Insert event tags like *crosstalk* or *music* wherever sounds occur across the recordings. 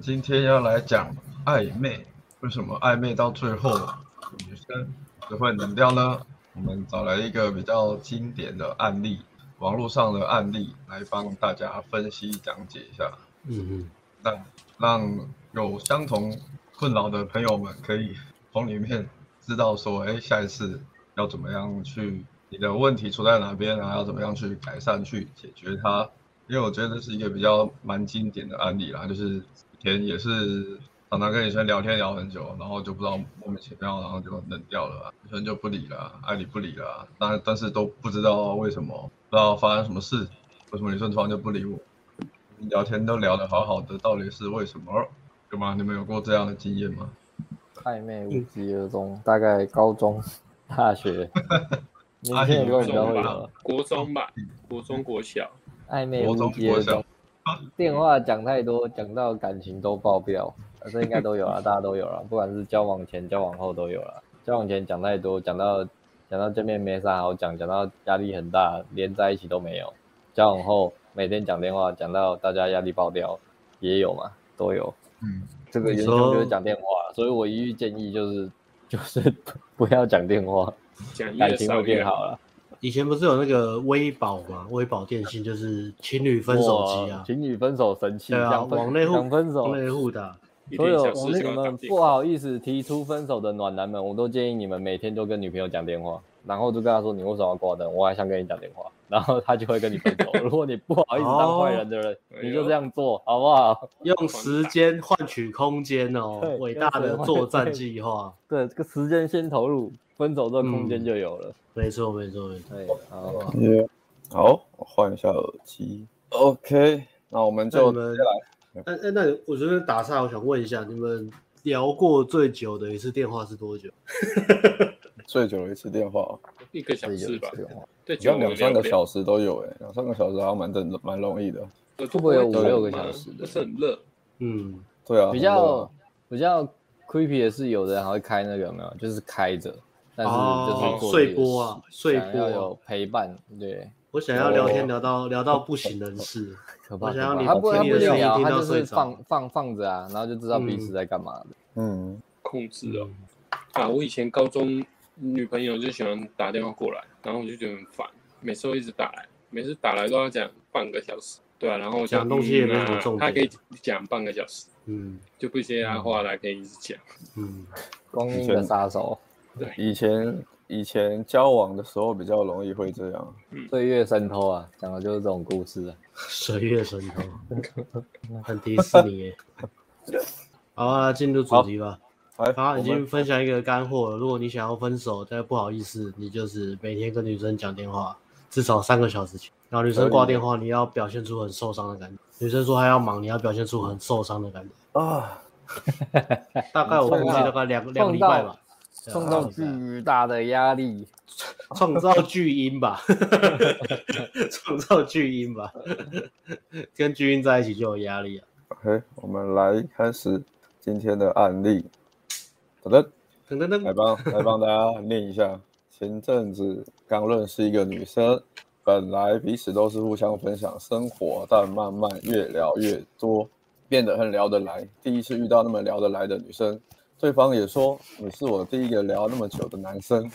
们今天要来讲暧昧，为什么暧昧到最后女生只会冷掉呢？我们找来一个比较经典的案例，网络上的案例来帮大家分析讲解一下。嗯嗯，让让有相同困扰的朋友们可以从里面知道说，哎，下一次要怎么样去，你的问题出在哪边啊？要怎么样去改善、去解决它？因为我觉得这是一个比较蛮经典的案例啦，就是以前也是常常跟女生聊天聊很久，然后就不知道莫名其妙，然后就冷掉了，女生就不理了，爱理不理了，但但是都不知道为什么，不知道发生什么事，为什么女生突然就不理我？聊天都聊得好好的，到底是为什么？对吗？你们有过这样的经验吗？暧昧无疾而终，大概高中、大学，*laughs* 年轻人比较会有，国中吧，国中国小。暧昧无疾而终，*laughs* 电话讲太多，讲到感情都爆表，这应该都有了，大家都有了，不管是交往前、交往后都有了。交往前讲太多，讲到讲到见面没啥好讲，讲到压力很大，连在一起都没有。交往后每天讲电话，讲到大家压力爆掉，也有嘛，都有。嗯，这个原因就是讲电话，所以我一律建议就是就是 *laughs* 不要讲电话，感情会变好了。以前不是有那个微保吗？微保电信就是情侣分手机啊，情侣分手神器，对啊，网内互分手，网内互的。所有那你们不好意思提出分手的暖男们，我都建议你们每天都跟女朋友讲电话，然后就跟她说你为什么要挂灯？我还想跟你讲电话，*laughs* 然后她就会跟你分手。*laughs* 如果你不好意思当坏人的人，你就这样做好不好？用时间换取空间哦，*laughs* 伟大的作战计划。对，这个时间先投入。分手这空间就有了，没错没错没错。好，我换一下耳机。OK，那我们就接下来。哎哎，那我觉得打岔，我想问一下，你们聊过最久的一次电话是多久？最久的一次电话，一个小时吧。对，只要两三个小时都有，哎，两三个小时还蛮正蛮容易的。会不会有五六个小时的？是很热。嗯，对啊。比较比较 creepy 的是，有的人还会开那个没有？就是开着。但是就是睡播啊，睡播有陪伴。对，我想要聊天聊到聊到不省人事，*laughs* 可怕。我想要你他不他不聊，他就是放放放着啊，然后就知道彼此在干嘛的。嗯，控制哦。啊，我以前高中女朋友就喜欢打电话过来，然后我就觉得很烦，每次都一直打来，每次打来都要讲半个小时。对啊，然后讲东西也没有重点，他可以讲半个小时，嗯，就不接他话来可以一直讲，嗯，光阴的杀手。对，以前以前交往的时候比较容易会这样，岁月渗透啊，讲的就是这种故事啊。*laughs* 岁月渗透，*laughs* 很迪士尼耶。好啊，进入主题吧。好，好，已经分享一个干货了。如果你想要分手，但不好意思，你就是每天跟女生讲电话，至少三个小时前，然后女生挂电话，你要表现出很受伤的感觉。女生说她要忙，你要表现出很受伤的感觉啊。*laughs* 大概我估计大概两两个礼拜吧。创造巨大的压力，*laughs* 创造巨婴吧，*laughs* 创造巨婴吧，跟巨婴在一起就有压力啊。OK，我们来开始今天的案例。好的，噔噔噔，来帮来帮大家念一下。前阵子刚认识一个女生，本来彼此都是互相分享生活，但慢慢越聊越多，变得很聊得来。第一次遇到那么聊得来的女生。对方也说，你是我第一个聊那么久的男生，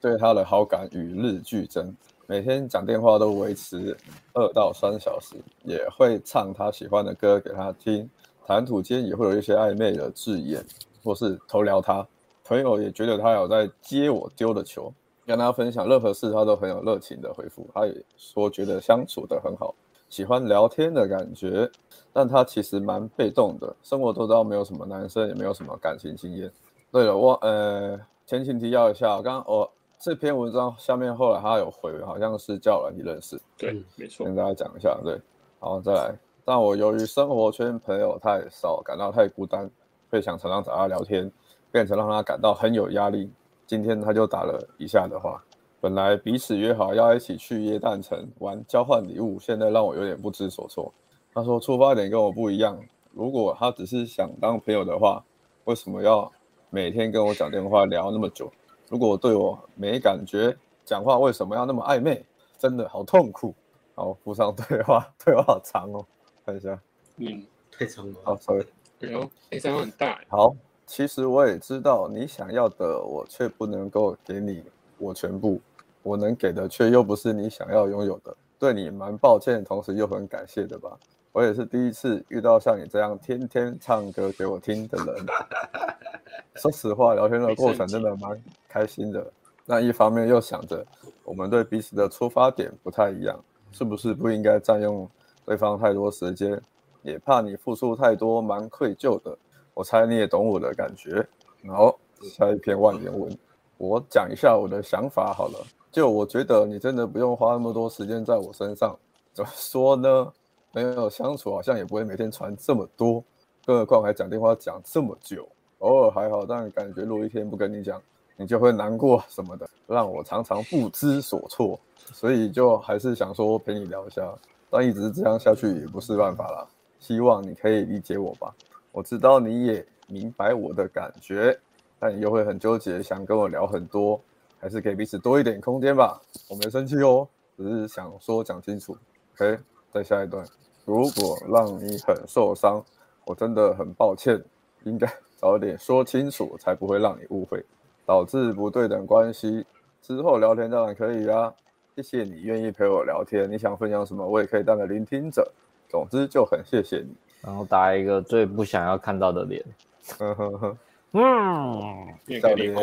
对他的好感与日俱增，每天讲电话都维持二到三小时，也会唱他喜欢的歌给他听，谈吐间也会有一些暧昧的字眼，或是偷聊他。朋友也觉得他有在接我丢的球，跟他分享任何事，他都很有热情的回复。他也说觉得相处得很好。喜欢聊天的感觉，但他其实蛮被动的，生活周遭没有什么男生，也没有什么感情经验。对了，我呃，前情提要一下，刚刚我这篇文章下面后来他有回，好像是叫了你认识，对，没错，跟大家讲一下，对，好，再来。但我由于生活圈朋友太少，感到太孤单，会想常常找他聊天，变成让他感到很有压力。今天他就打了以下的话。本来彼此约好要一起去耶诞城玩交换礼物，现在让我有点不知所措。他说出发点跟我不一样，如果他只是想当朋友的话，为什么要每天跟我讲电话聊那么久？如果对我没感觉，讲话为什么要那么暧昧？真的好痛苦。好，附上对话，对话好长哦，看一下。嗯，*laughs* 太长了。好，sorry。哎呦，哎，这样很大。好，其实我也知道你想要的，我却不能够给你我全部，我能给的却又不是你想要拥有的，对你蛮抱歉，同时又很感谢的吧。我也是第一次遇到像你这样天天唱歌给我听的人。说实话，聊天的过程真的蛮开心的。那一方面又想着，我们对彼此的出发点不太一样，是不是不应该占用对方太多时间？也怕你付出太多，蛮愧疚的。我猜你也懂我的感觉。好，下一篇万言文，我讲一下我的想法好了。就我觉得你真的不用花那么多时间在我身上。怎么说呢？没有相处，好像也不会每天传这么多，更何况还讲电话讲这么久。偶尔还好，但感觉录一天不跟你讲。你就会难过什么的，让我常常不知所措，所以就还是想说陪你聊一下，但一直这样下去也不是办法啦。希望你可以理解我吧，我知道你也明白我的感觉，但你又会很纠结，想跟我聊很多，还是给彼此多一点空间吧。我没生气哦，只是想说讲清楚。OK，再下一段，如果让你很受伤，我真的很抱歉，应该早点说清楚，才不会让你误会。导致不对等关系，之后聊天当然可以啊。谢谢你愿意陪我聊天，你想分享什么，我也可以当个聆听者。总之就很谢谢你。然后打一个最不想要看到的脸，呵呵呵，嗯，小脸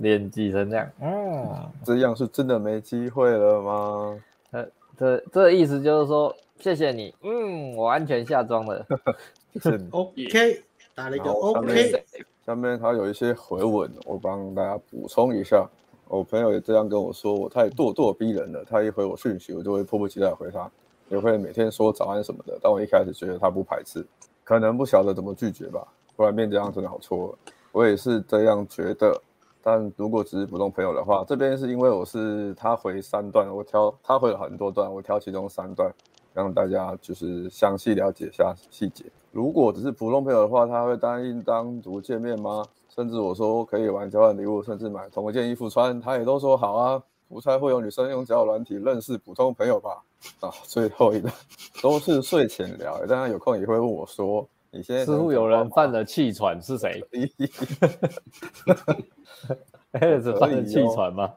脸挤成这样，嗯，这样是真的没机会了吗？呃，这这意思就是说谢谢你，嗯，我安全下庄了。*laughs* OK，打了一个 OK。下面他有一些回文，我帮大家补充一下。我朋友也这样跟我说，我太咄咄逼人了。他一回我讯息，我就会迫不及待回他，也会每天说早安什么的。但我一开始觉得他不排斥，可能不晓得怎么拒绝吧。不然面这样真的好错了。我也是这样觉得。但如果只是普通朋友的话，这边是因为我是他回三段，我挑他回了很多段，我挑其中三段，让大家就是详细了解一下细节。如果只是普通朋友的话，他会答应单独见面吗？甚至我说可以玩交换礼物，甚至买同一件衣服穿，他也都说好啊。不太会有女生用交友软体认识普通朋友吧？啊，最后一个 *laughs* 都是睡前聊，大家有空也会问我说，你现在似乎有人犯了气喘，是谁？*laughs* 是犯了气喘吗？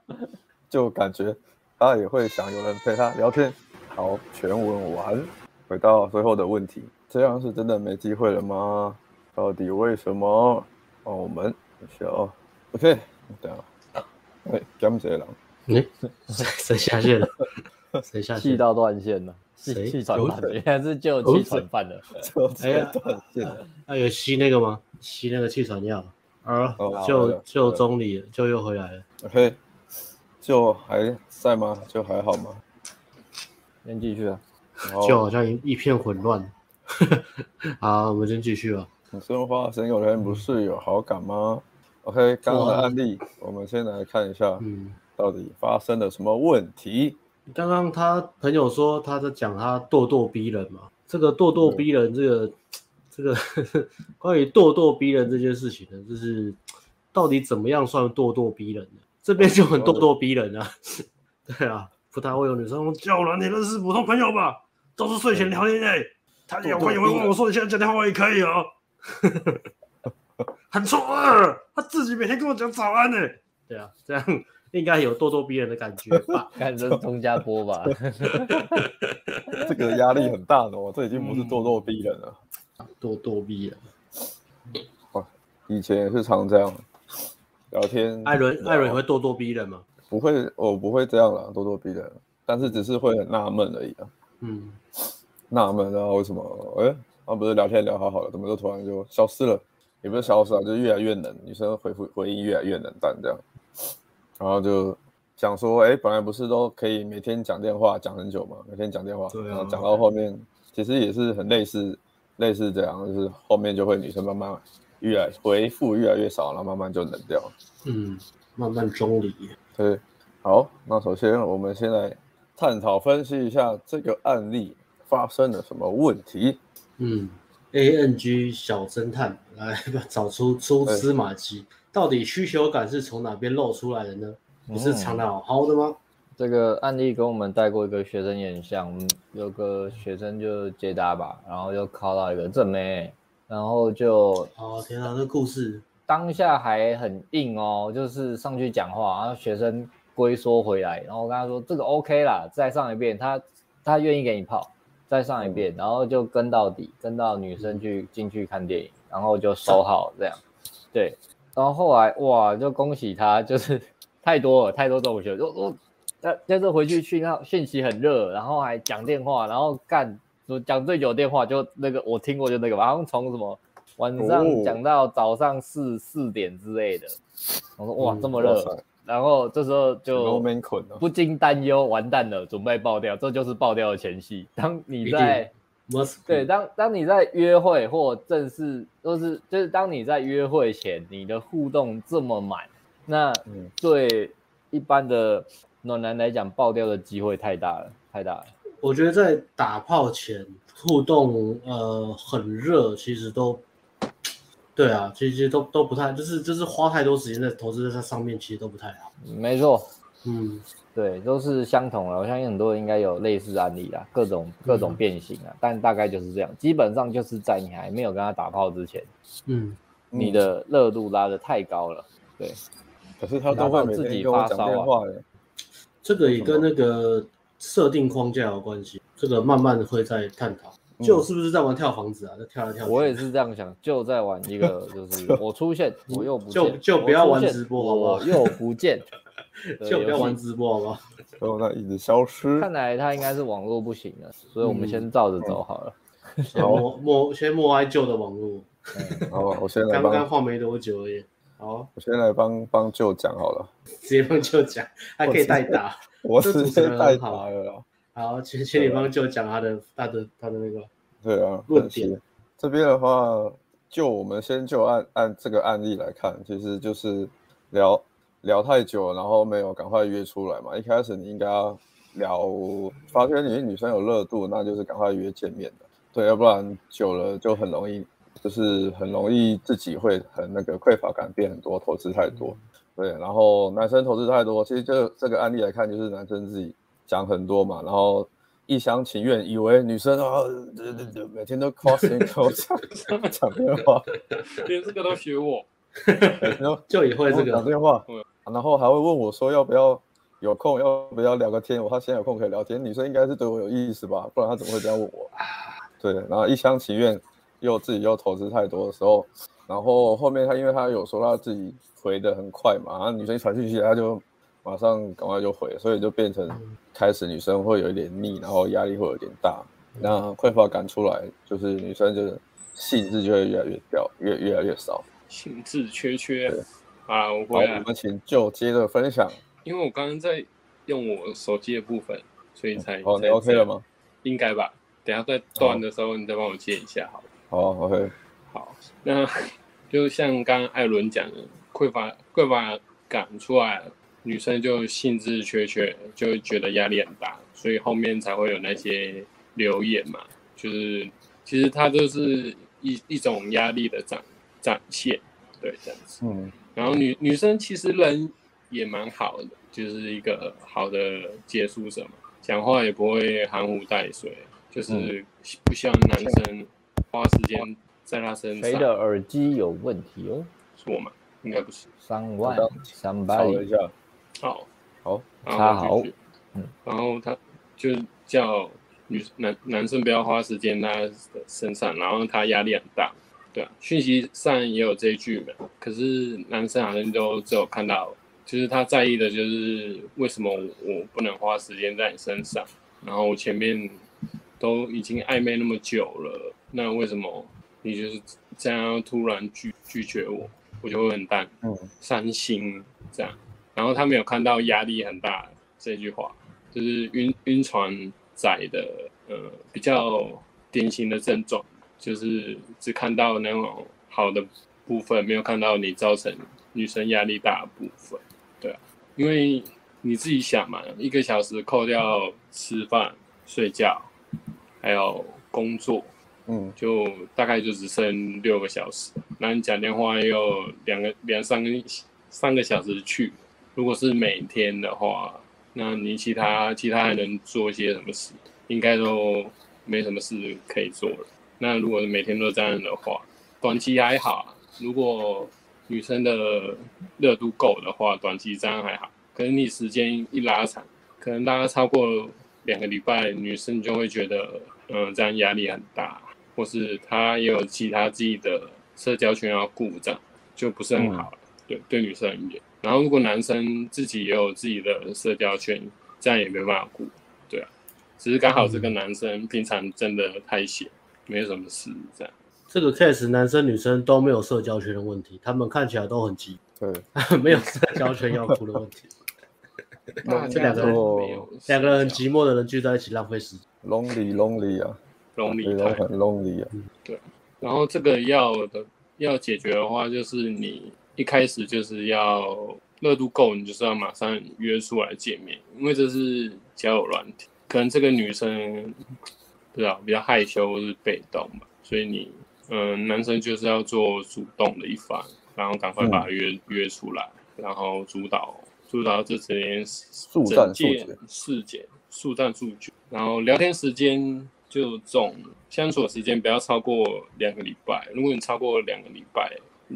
就感觉他也会想有人陪他聊天。好，全文完，回到最后的问题。这样是真的没机会了吗？到底为什么？帮我们一下哦。OK，等下，哎，讲谁了？谁谁下线了？谁下线？*laughs* 气到断线了？气气喘犯的，原来是就气喘犯的。*laughs* 哎呀。*laughs* 那有吸那个吗？吸那个气喘药？啊，就就中离了，就又回来了。OK，就还在吗？就还好吗？先继续啊。就好像一一片混乱。*laughs* 好，我们先继续吧。你生花生有人不是有好感吗？OK，刚刚的案例，我们先来看一下，嗯，到底发生了什么问题？刚刚他朋友说他在讲他咄咄逼人嘛，这个咄咄逼人，这个、嗯、*tsk* 这个 *laughs* 关于咄咄逼人这件事情呢，就是到底怎么样算咄咄逼人呢？这边就很咄咄逼人啊，*laughs* 对啊，不太会有女生叫了，你认识普通朋友吧，都是睡前聊天哎。他有朋友会问我说：“你现在讲电话我也可以哦。*laughs* ”很错啊！他自己每天跟我讲早安呢。对啊，这样应该有咄咄逼人的感觉吧？*laughs* 看这是钟家波吧？*laughs* 这个压力很大的哦，这已经不是咄咄逼人了。咄咄逼人。哇，以前也是常这样聊天。艾伦，艾伦会咄咄逼人吗？不会，我不会这样啦，咄咄逼人。但是只是会很纳闷而已啊。嗯。纳闷啊，为什么？哎，啊不是聊天聊好好的，怎么就突然就消失了？也不是消失啊，就是越来越冷，女生回复回应越来越冷淡这样。然后就想说，哎，本来不是都可以每天讲电话讲很久嘛？每天讲电话，对啊，然后讲到后面，其实也是很类似，类似这样，就是后面就会女生慢慢越来回复越来越少，然后慢慢就冷掉。嗯，慢慢中离。对，好，那首先我们先来探讨分析一下这个案例。发生了什么问题？嗯，ANG 小侦探来 *laughs* 找出蛛丝马迹，到底需求感是从哪边露出来的呢？不是藏得好好的吗？嗯？这个案例跟我们带过一个学生也很像，有个学生就接答吧，然后就考到一个正妹，然后就哦天哪，这故事当下还很硬哦，就是上去讲话，然后学生龟缩回来，然后我跟他说这个 OK 啦，再上一遍，他他愿意给你泡，再上一遍，然后就跟到底，跟到女生去进去看电影，然后就收好这样，对，然后后来哇，就恭喜他，就是 *laughs* 太多了，太多这种学生，我我呃接着回去去那讯息很热，然后还讲电话，然后干。讲最久电话就那个我听过就那个吧，好像从什么晚上讲到早上四四点之类的。我说哇这么热，然后这时候就不禁担忧，完蛋了，准备爆掉，这就是爆掉的前戏。当你在对当当你在约会或正式都是就是当你在约会前，你的互动这么满，那对一般的暖男来讲，爆掉的机会太大了，太大了。我觉得在打炮前互动，呃，很热，其实都，对啊，其实都都不太，就是就是花太多时间在投资在它上面，其实都不太好。没错，嗯，对，都是相同的。我相信很多人应该有类似案例啦，各种各种变形啊，嗯、但大概就是这样。基本上就是在你还没有跟他打炮之前，嗯，你的热度拉的太高了，对。可是他都会自己发烧啊。这个也跟那个。设定框架有关系，这个慢慢的会再探讨。就是不是在玩跳房子啊？在跳来跳去。我也是这样想，就在玩一个，就是 *laughs* 我出现，我又不见，就就不要玩直播好不好？我又不见，就不要玩直播好不好？然后他一直消失。看来他应该是网络不行了，所以我们先照着走好了。先默默先默哀旧的网络。好，我先来。刚刚换没多久而已。好，我先来帮帮舅讲好了。直接帮舅讲，还可以代打。*laughs* 我直接代打了。好，请请你帮舅讲他的他的他的那个。对啊，论点。这边的话，就我们先就按按这个案例来看，其实就是聊聊太久，然后没有赶快约出来嘛。一开始你应该要聊，发现你女生有热度，那就是赶快约见面的。对，要不然久了就很容易。就是很容易自己会很那个匮乏感变很多，投资太多，对，然后男生投资太多，其实就这个案例来看，就是男生自己讲很多嘛，然后一厢情愿以为女生啊，对对对，每天都夸心口 *laughs* 讲讲电话，*laughs* 连这个都学我，*laughs* 就也会这个讲电话，然后还会问我说要不要有空，要不要聊个天，我他现在有空可以聊天，女生应该是对我有意思吧，不然他怎么会这样问我？对，然后一厢情愿。又自己又投资太多的时候，然后后面他因为他有说他自己回的很快嘛，然后女生一传讯息他就马上赶快就回，所以就变成开始女生会有一点腻，然后压力会有点大，那匮乏感出来，就是女生就是兴致就会越来越掉，越越来越少，兴致缺缺。对啊，我回来，我们请就接着分享，因为我刚刚在用我手机的部分，所以才哦，你 OK 了吗？应该吧，等下再断的时候你再帮我接一下好了。好，OK，好，那 *laughs* 就像刚刚艾伦讲的，匮乏匮乏感出来，女生就兴致缺缺，就会觉得压力很大，所以后面才会有那些留言嘛。就是其实它就是一一种压力的展展现，对，这样子。嗯，然后女女生其实人也蛮好的，就是一个好的接触者嘛，讲话也不会含糊带水，就是不像男生。花时间在他身上。谁的耳机有问题哦？是我吗？应该不是。三万三百。一下。好，好，他好。嗯。然后他就叫女男男生不要花时间在他的身上，然后他压力很大。对啊，讯息上也有这一句嘛。可是男生好像都只有看到，就是他在意的就是为什么我不能花时间在你身上，然后我前面都已经暧昧那么久了。那为什么你就是这样突然拒拒绝我，我就会很淡，嗯伤心这样。然后他没有看到压力很大这句话，就是晕晕船仔的呃比较典型的症状，就是只看到那种好的部分，没有看到你造成女生压力大的部分。对啊，因为你自己想嘛，一个小时扣掉吃饭、睡觉，还有工作。嗯，就大概就只剩六个小时，那你讲电话又两个两三个三个小时去，如果是每天的话，那你其他其他还能做些什么事？应该都没什么事可以做了。那如果是每天都这样的话，短期还好，如果女生的热度够的话，短期这样还好。可是你时间一拉长，可能拉超过两个礼拜，女生就会觉得，嗯、呃，这样压力很大，或是她也有其他自己的社交圈要顾，这样就不是很好。嗯、对，对女生而言。然后如果男生自己也有自己的社交圈，这样也没办法顾。对啊，只是刚好这个男生平常真的太闲，没有什么事这样。这个 case 男生女生都没有社交圈的问题，他们看起来都很急，对，*laughs* 没有社交圈要哭的问题。*laughs* 那这两个人没有，两个人很寂寞的人聚在一起浪费时间，lonely lonely 啊，lonely 都很 lonely 啊。对，然后这个要的要解决的话，就是你一开始就是要热度够，你就是要马上约出来见面，因为这是交友软体，可能这个女生不知道比较害羞或是被动嘛，所以你。嗯，男生就是要做主动的一方，然后赶快把他约、嗯、约出来，然后主导主导这件速战速决事件，速战速决。然后聊天时间就总相处的时间不要超过两个礼拜。如果你超过两个礼拜，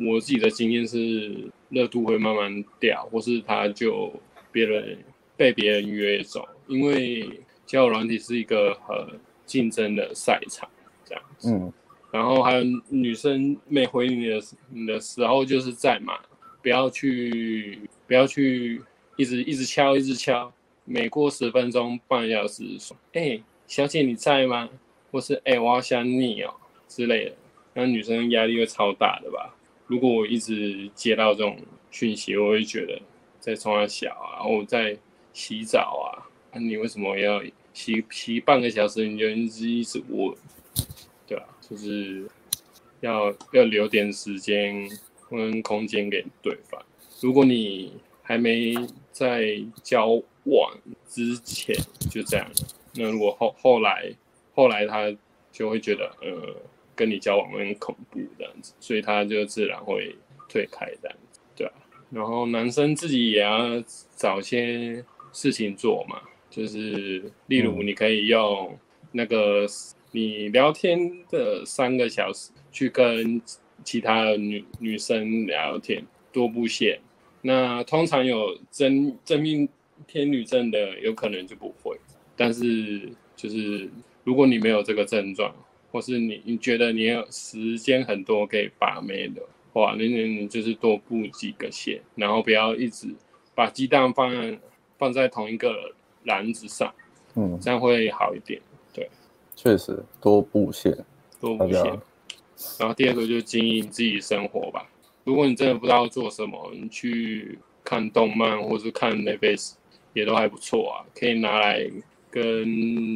我自己的经验是热度会慢慢掉，或是他就别人被别人约走，因为交友软体是一个很竞争的赛场，这样子。嗯。然后还有女生没回你的你的时候就是在嘛，不要去不要去一直一直敲一直敲，每过十分钟半小时说，哎，小姐你在吗？或是哎，我好想你哦之类的，那女生压力会超大的吧？如果我一直接到这种讯息，我会觉得在冲三小啊，我在洗澡啊，那你为什么要洗洗半个小时你就一直一直问？就是要要留点时间跟空间给对方。如果你还没在交往之前就这样，那如果后后来后来他就会觉得呃跟你交往很恐怖这样子，所以他就自然会退开这样子，对啊。然后男生自己也要找些事情做嘛，就是例如你可以用那个。你聊天的三个小时，去跟其他的女女生聊天，多布线。那通常有真真命天女症的，有可能就不会。但是就是如果你没有这个症状，或是你你觉得你有时间很多可以把妹的话，那你就是多布几个线，然后不要一直把鸡蛋放在放在同一个篮子上，嗯，这样会好一点。对确实多布线，多布线。然后第二个就是经营自己生活吧。如果你真的不知道做什么，你去看动漫或是看 Netflix 也都还不错啊，可以拿来跟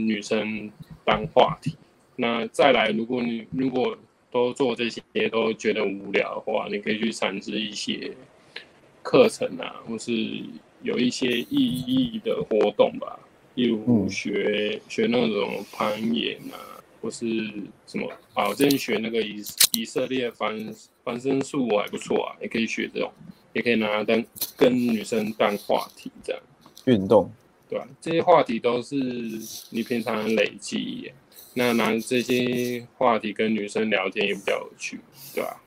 女生当话题。那再来，如果你如果都做这些都觉得无聊的话，你可以去尝试一些课程啊，或是有一些意义的活动吧。例如学、嗯、学那种攀岩啊，或是什么啊，我之前学那个以以色列翻翻身术还不错啊，也可以学这种，也可以拿来当跟女生当话题这样。运动，对吧？这些话题都是你平常累积，那拿这些话题跟女生聊天也比较有趣，对吧？啊，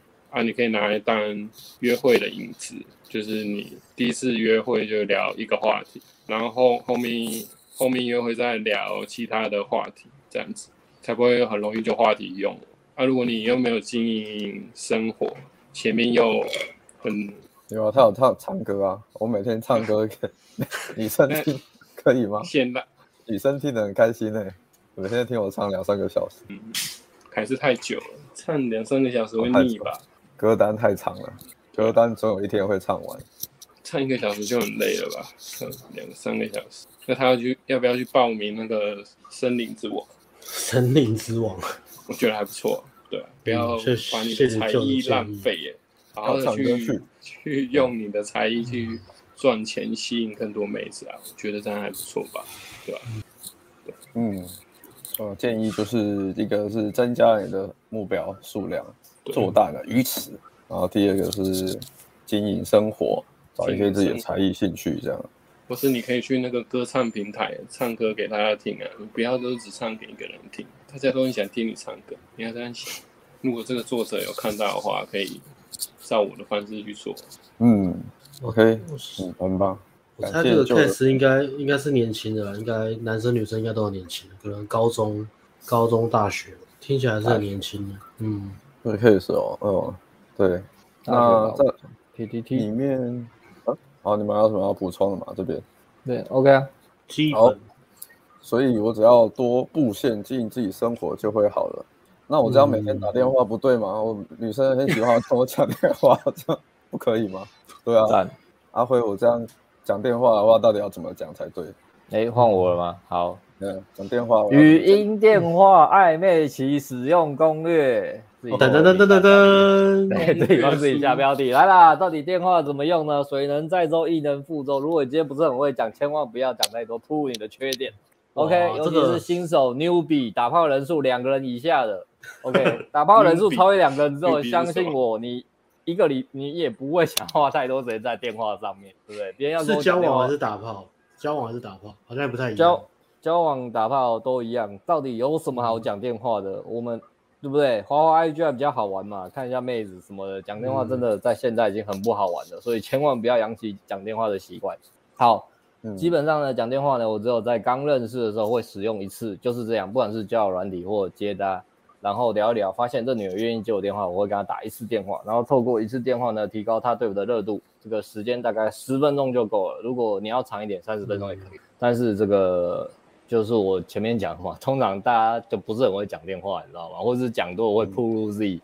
你可以拿来当约会的引子，就是你第一次约会就聊一个话题，然后后，后面。后面又会再聊其他的话题，这样子才不会很容易就话题用。啊，如果你又没有经营生活，前面又很有啊，他有唱唱歌啊，我每天唱歌给 *laughs* 女生听，可以吗？现在女生听得很开心呢、欸，每天听我唱两三个小时，嗯，还是太久了，唱两三个小时会腻吧？歌单太长了，歌单总有一天会唱完。唱一个小时就很累了吧？唱两三个小时，那他要去要不要去报名那个森林之王？森林之王，我觉得还不错，对，不要把你的才艺浪费耶，好好的去去，去用你的才艺去赚钱，吸引更多妹子啊！我觉得这样还不错吧，对吧？对，嗯，我，建议就是一个是增加你的目标数量，做大的鱼池，然后第二个是经营生活。找一些自己的才艺兴趣，这样。或是你可以去那个歌唱平台唱歌给大家听啊，你不要都只唱给一个人听，大家都很想听你唱歌，你要这样想。如果这个作者有看到的话，可以照我的方式去做。嗯，OK，嗯，很棒。我猜这个 case 应该应该是年轻的啦，应该男生女生应该都很年轻，可能高中、高中、大学，听起来是很年轻的。嗯，这个 case 哦，嗯，对。那在 PTT 里面，啊，好，你们还有什么要补充的吗？这边？对，OK 啊，好。所以我只要多布线经营自己生活就会好了。那我这样每天打电话不对吗？嗯、我女生很喜欢跟我讲电话，*laughs* 这样不可以吗？对啊，阿辉，我这样讲电话的话，到底要怎么讲才对？哎，换我了吗？好，嗯，讲电话。语音电话暧昧期使用攻略。噔噔噔噔噔噔，对，帮 *laughs* 自己下标题来啦。到底电话怎么用呢？水能载舟，亦能覆舟。如果你今天不是很会讲，千万不要讲太多，暴露你的缺点。OK，尤其是新手 newbie 打炮人数两个人以下的，OK，*laughs* 打炮人数超越两个人之后，相信我，你一个礼你也不会想花太多时间在电话上面，对不对？别人要是交往还是打炮，交往还是打炮，好像也不太一样。交交往打炮都一样，到底有什么好讲电话的？我们对不对？花花 IG 还比较好玩嘛，看一下妹子什么的，讲电话真的在现在已经很不好玩了，所以千万不要养起讲电话的习惯。好。基本上呢，讲电话呢，我只有在刚认识的时候会使用一次，就是这样。不管是交友软体或接单，然后聊一聊，发现这女的愿意接我电话，我会跟她打一次电话，然后透过一次电话呢，提高她对我的热度。这个时间大概十分钟就够了，如果你要长一点，三十分钟也可以。但是这个就是我前面讲的嘛，通常大家就不是很会讲电话，你知道吗？或者是讲多我会暴露自己。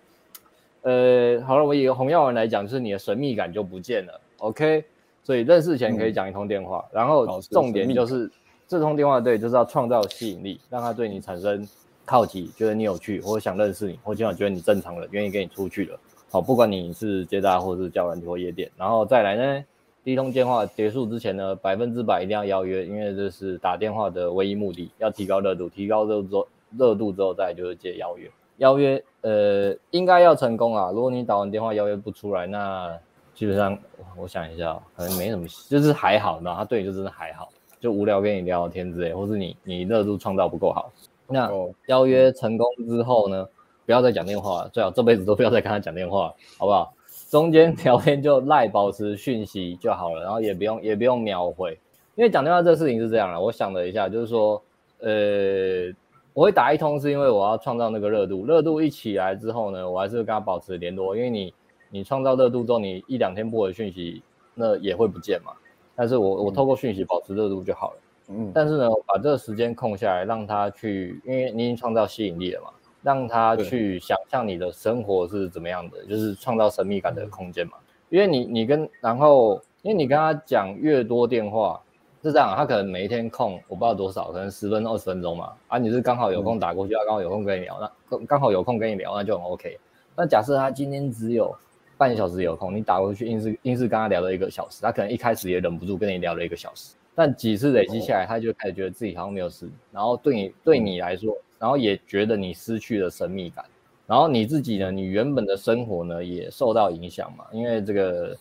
呃，好了，我以红药丸来讲，就是你的神秘感就不见了。OK。所以认识前可以讲一通电话，嗯、然后重点就是这通电话对，就是要创造吸引力，让他对你产生好奇，觉得你有趣，或者想认识你，或起码觉得你正常了，愿意跟你出去了。好，不管你是接待或者是叫软体或夜店，然后再来呢，第一通电话结束之前呢，百分之百一定要邀约，因为这是打电话的唯一目的，要提高热度，提高热度之后，热度之后再就是接邀约，邀约呃应该要成功啊，如果你打完电话邀约不出来，那。基本上，我想一下，可能没什么，就是还好，然后他对你就真的还好，就无聊跟你聊聊天之类，或是你你热度创造不够好。那邀约成功之后呢，不要再讲电话了，最好这辈子都不要再跟他讲电话，好不好？中间聊天就赖保持讯息就好了，然后也不用也不用秒回，因为讲电话这个事情是这样的，我想了一下，就是说，呃，我会打一通是因为我要创造那个热度，热度一起来之后呢，我还是跟他保持联络，因为你。你创造热度之后，你一两天不回讯息，那也会不见嘛。但是我我透过讯息保持热度就好了。嗯。但是呢，我把这个时间空下来，让他去，因为你已经创造吸引力了嘛，让他去想象你的生活是怎么样的，就是创造神秘感的空间嘛。因为你你跟然后，因为你跟他讲越多电话是这样，他可能每一天空我不知道多少，可能十分钟二十分钟嘛。啊，你是刚好有空打过去，他刚好有空跟你聊，那刚刚好有空跟你聊，那就很 OK。那假设他今天只有半小时有空，你打过去硬是硬是跟他聊了一个小时，他可能一开始也忍不住跟你聊了一个小时，但几次累积下来，他就开始觉得自己好像没有事，然后对你对你来说，然后也觉得你失去了神秘感，然后你自己呢，你原本的生活呢也受到影响嘛，因为这个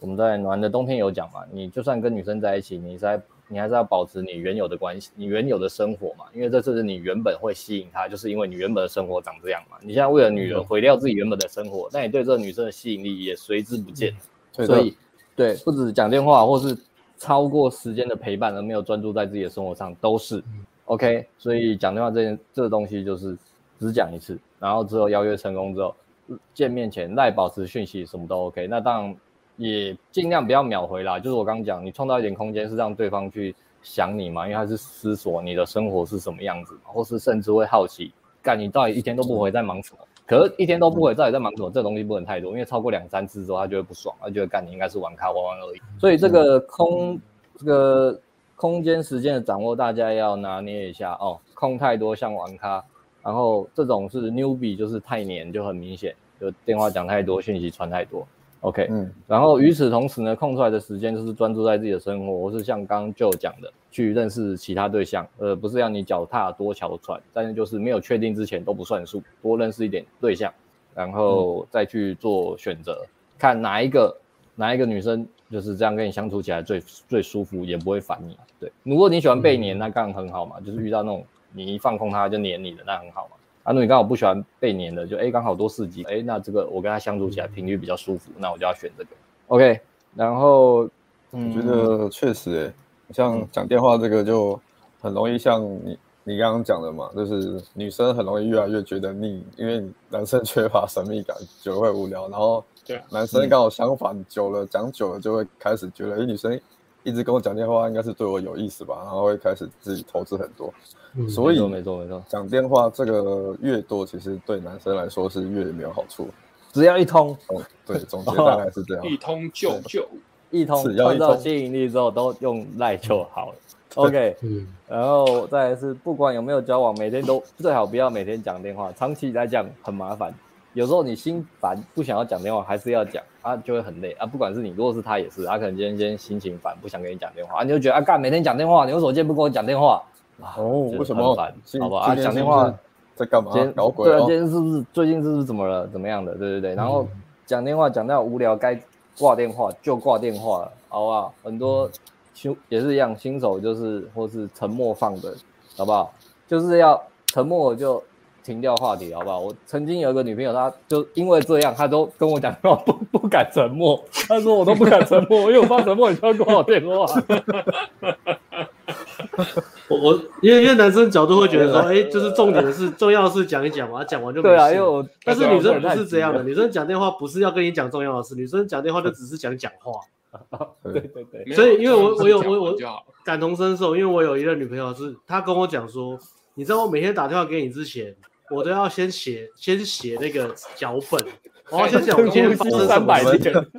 我们在暖的冬天有讲嘛，你就算跟女生在一起，你在。你还是要保持你原有的关系，你原有的生活嘛，因为这是你原本会吸引她，就是因为你原本的生活长这样嘛。你现在为了女人毁掉自己原本的生活，那你对这个女生的吸引力也随之不见。嗯、所以，对，不止讲电话，或是超过时间的陪伴而没有专注在自己的生活上，都是 OK。所以讲电话这件这个东西就是只讲一次，然后之后邀约成功之后，见面前赖保持讯息，什么都 OK。那当然。也尽量不要秒回啦，就是我刚刚讲，你创造一点空间是让对方去想你嘛，因为他是思索你的生活是什么样子，或是甚至会好奇，干你到底一天都不回在忙什么？可是，一天都不回到底在忙什么？这东西不能太多，因为超过两三次之后，他就会不爽，他觉得干你应该是玩咖玩玩而已。所以这个空这个空间时间的掌握，大家要拿捏一下哦。空太多像玩咖，然后这种是 newbie，就是太黏，就很明显，就电话讲太多，讯息传太多。OK，嗯，然后与此同时呢，空出来的时间就是专注在自己的生活，我是像刚刚就讲的，去认识其他对象，呃，不是让你脚踏多条船，但是就是没有确定之前都不算数，多认识一点对象，然后再去做选择，嗯、看哪一个哪一个女生就是这样跟你相处起来最最舒服，也不会烦你。对，如果你喜欢被黏，那当然很好嘛，就是遇到那种你一放空他就黏你的，那很好嘛。啊，如果你刚好不喜欢被黏的，就哎刚好多四级哎那这个我跟他相处起来频率比较舒服，那我就要选这个。OK，然后、嗯、我觉得确实哎，像讲电话这个就很容易像你你刚刚讲的嘛，就是女生很容易越来越觉得腻，因为男生缺乏神秘感，久了会无聊，然后男生刚好相反，久了讲久了就会开始觉得，哎女生。一直跟我讲电话，应该是对我有意思吧，然后会开始自己投资很多，嗯、所以没错没错，讲电话这个越多，其实对男生来说是越没有好处。只要一通，哦、对，总结大概是这样，一通就就一通，创造吸引力之后都用赖就好了。*laughs* OK，嗯，然后再来是不管有没有交往，每天都最好不要每天讲电话，长期来讲很麻烦。有时候你心烦不想要讲电话，还是要讲啊，就会很累啊。不管是你，如果是他也是，他可能今天今天心情烦，不想跟你讲电话啊，你就觉得啊，干每天讲电话，你为什么今天不跟我讲电话？哦，为什么？烦，好吧啊，讲电话在干嘛？今天搞鬼、哦？对啊，今天是不是最近是不是怎么了？怎么样的？对对对。然后讲电话讲到无聊，该挂电话就挂电话了，好不好？很多新也是一样，新手就是或是沉默放的，好不好？就是要沉默就。停掉话题，好不好？我曾经有一个女朋友，她就因为这样，她都跟我讲说不不敢沉默。她说我都不敢沉默，因为我怕沉默，你就要挂我电话。我我因为因为男生角度会觉得说，哎、欸，就是重点的是重要的事讲一讲嘛，讲完就没事。对啊，因为我但是女生不是这样的，女生讲电话不是要跟你讲重要的事，女生讲电话就只是讲讲话。对对对。所以因为我我有我我感同身受，因为我有一个女朋友是，她跟我讲说，你知道我每天打电话给你之前。我都要先写，先写那个脚本，*laughs* 我要先讲我今天发生什么事，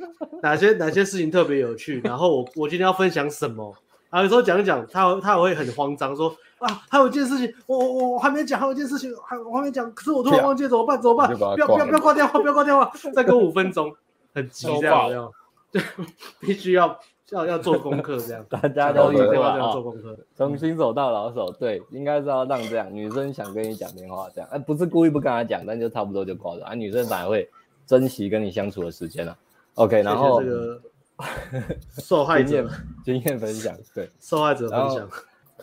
哪些哪些事情特别有趣，然后我我今天要分享什么，啊，有时候讲一讲，他他会很慌张，说啊，还有一件事情，我我我还没讲，还有一件事情，还我还没讲，可是我突然忘记怎么办？怎么办？不要不要不要挂电话，不要挂电话，再给我五分钟，很急这样，对，*laughs* 必须要。要要做功课，这样 *laughs* 大家都一定要做功课。从新手到老手，对，应该是要让这样。女生想跟你讲电话，这样，哎，不是故意不跟她讲，但就差不多就挂了。啊，女生反而会珍惜跟你相处的时间了。OK，然后这个受害者经验分享，对，受害者分享。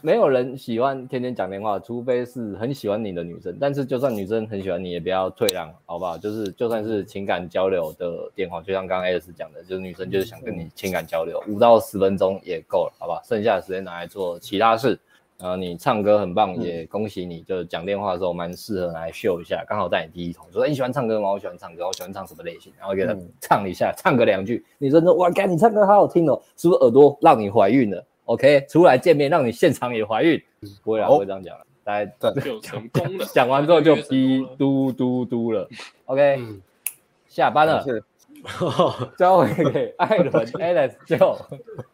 没有人喜欢天天讲电话，除非是很喜欢你的女生。但是就算女生很喜欢你，也不要退让，好不好？就是就算是情感交流的电话，就像刚刚 Alex 讲的，就是女生就是想跟你情感交流，五到十分钟也够了，好不好？剩下的时间拿来做其他事。然后你唱歌很棒，也恭喜你。就讲电话的时候蛮适合来秀一下，刚好在你第一桶，说你喜欢唱歌吗？我喜欢唱歌，我喜欢唱什么类型？然后给他唱一下，唱个两句。女生说哇，干你唱歌好好听哦，是不是耳朵让你怀孕了？OK，出来见面，让你现场也怀孕，不会啊，不会这样讲了。大家 *laughs* 就成功了，讲完之后就滴嘟嘟嘟了。OK，下班了，*laughs* 交回给艾伦 *laughs* Alex 就。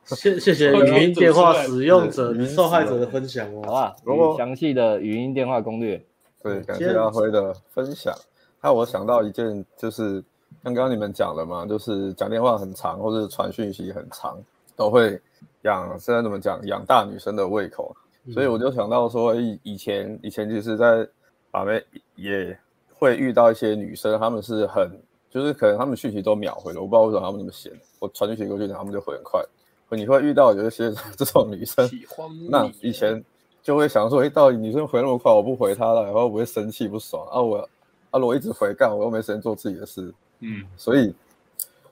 谢谢谢语音电话使用者受害者的分享哦，好吧，详细的语音电话攻略。对，感谢阿辉的分享。那我想到一件，就是刚刚你们讲了嘛，就是讲电话很长，或者传讯息很长，都会。养现在怎么讲？养大女生的胃口，所以我就想到说，以以前以前其实，在把妹也会遇到一些女生，她们是很就是可能她们讯息都秒回了，我不知道为什么她们那么闲，我传讯息过去，她们就回很快。你会遇到有一些 *laughs* 这种女生，那以前就会想说，哎，到底女生回那么快，我不回她了，然后我会生气不爽啊？我啊，我一直回干，我又没时间做自己的事，嗯，所以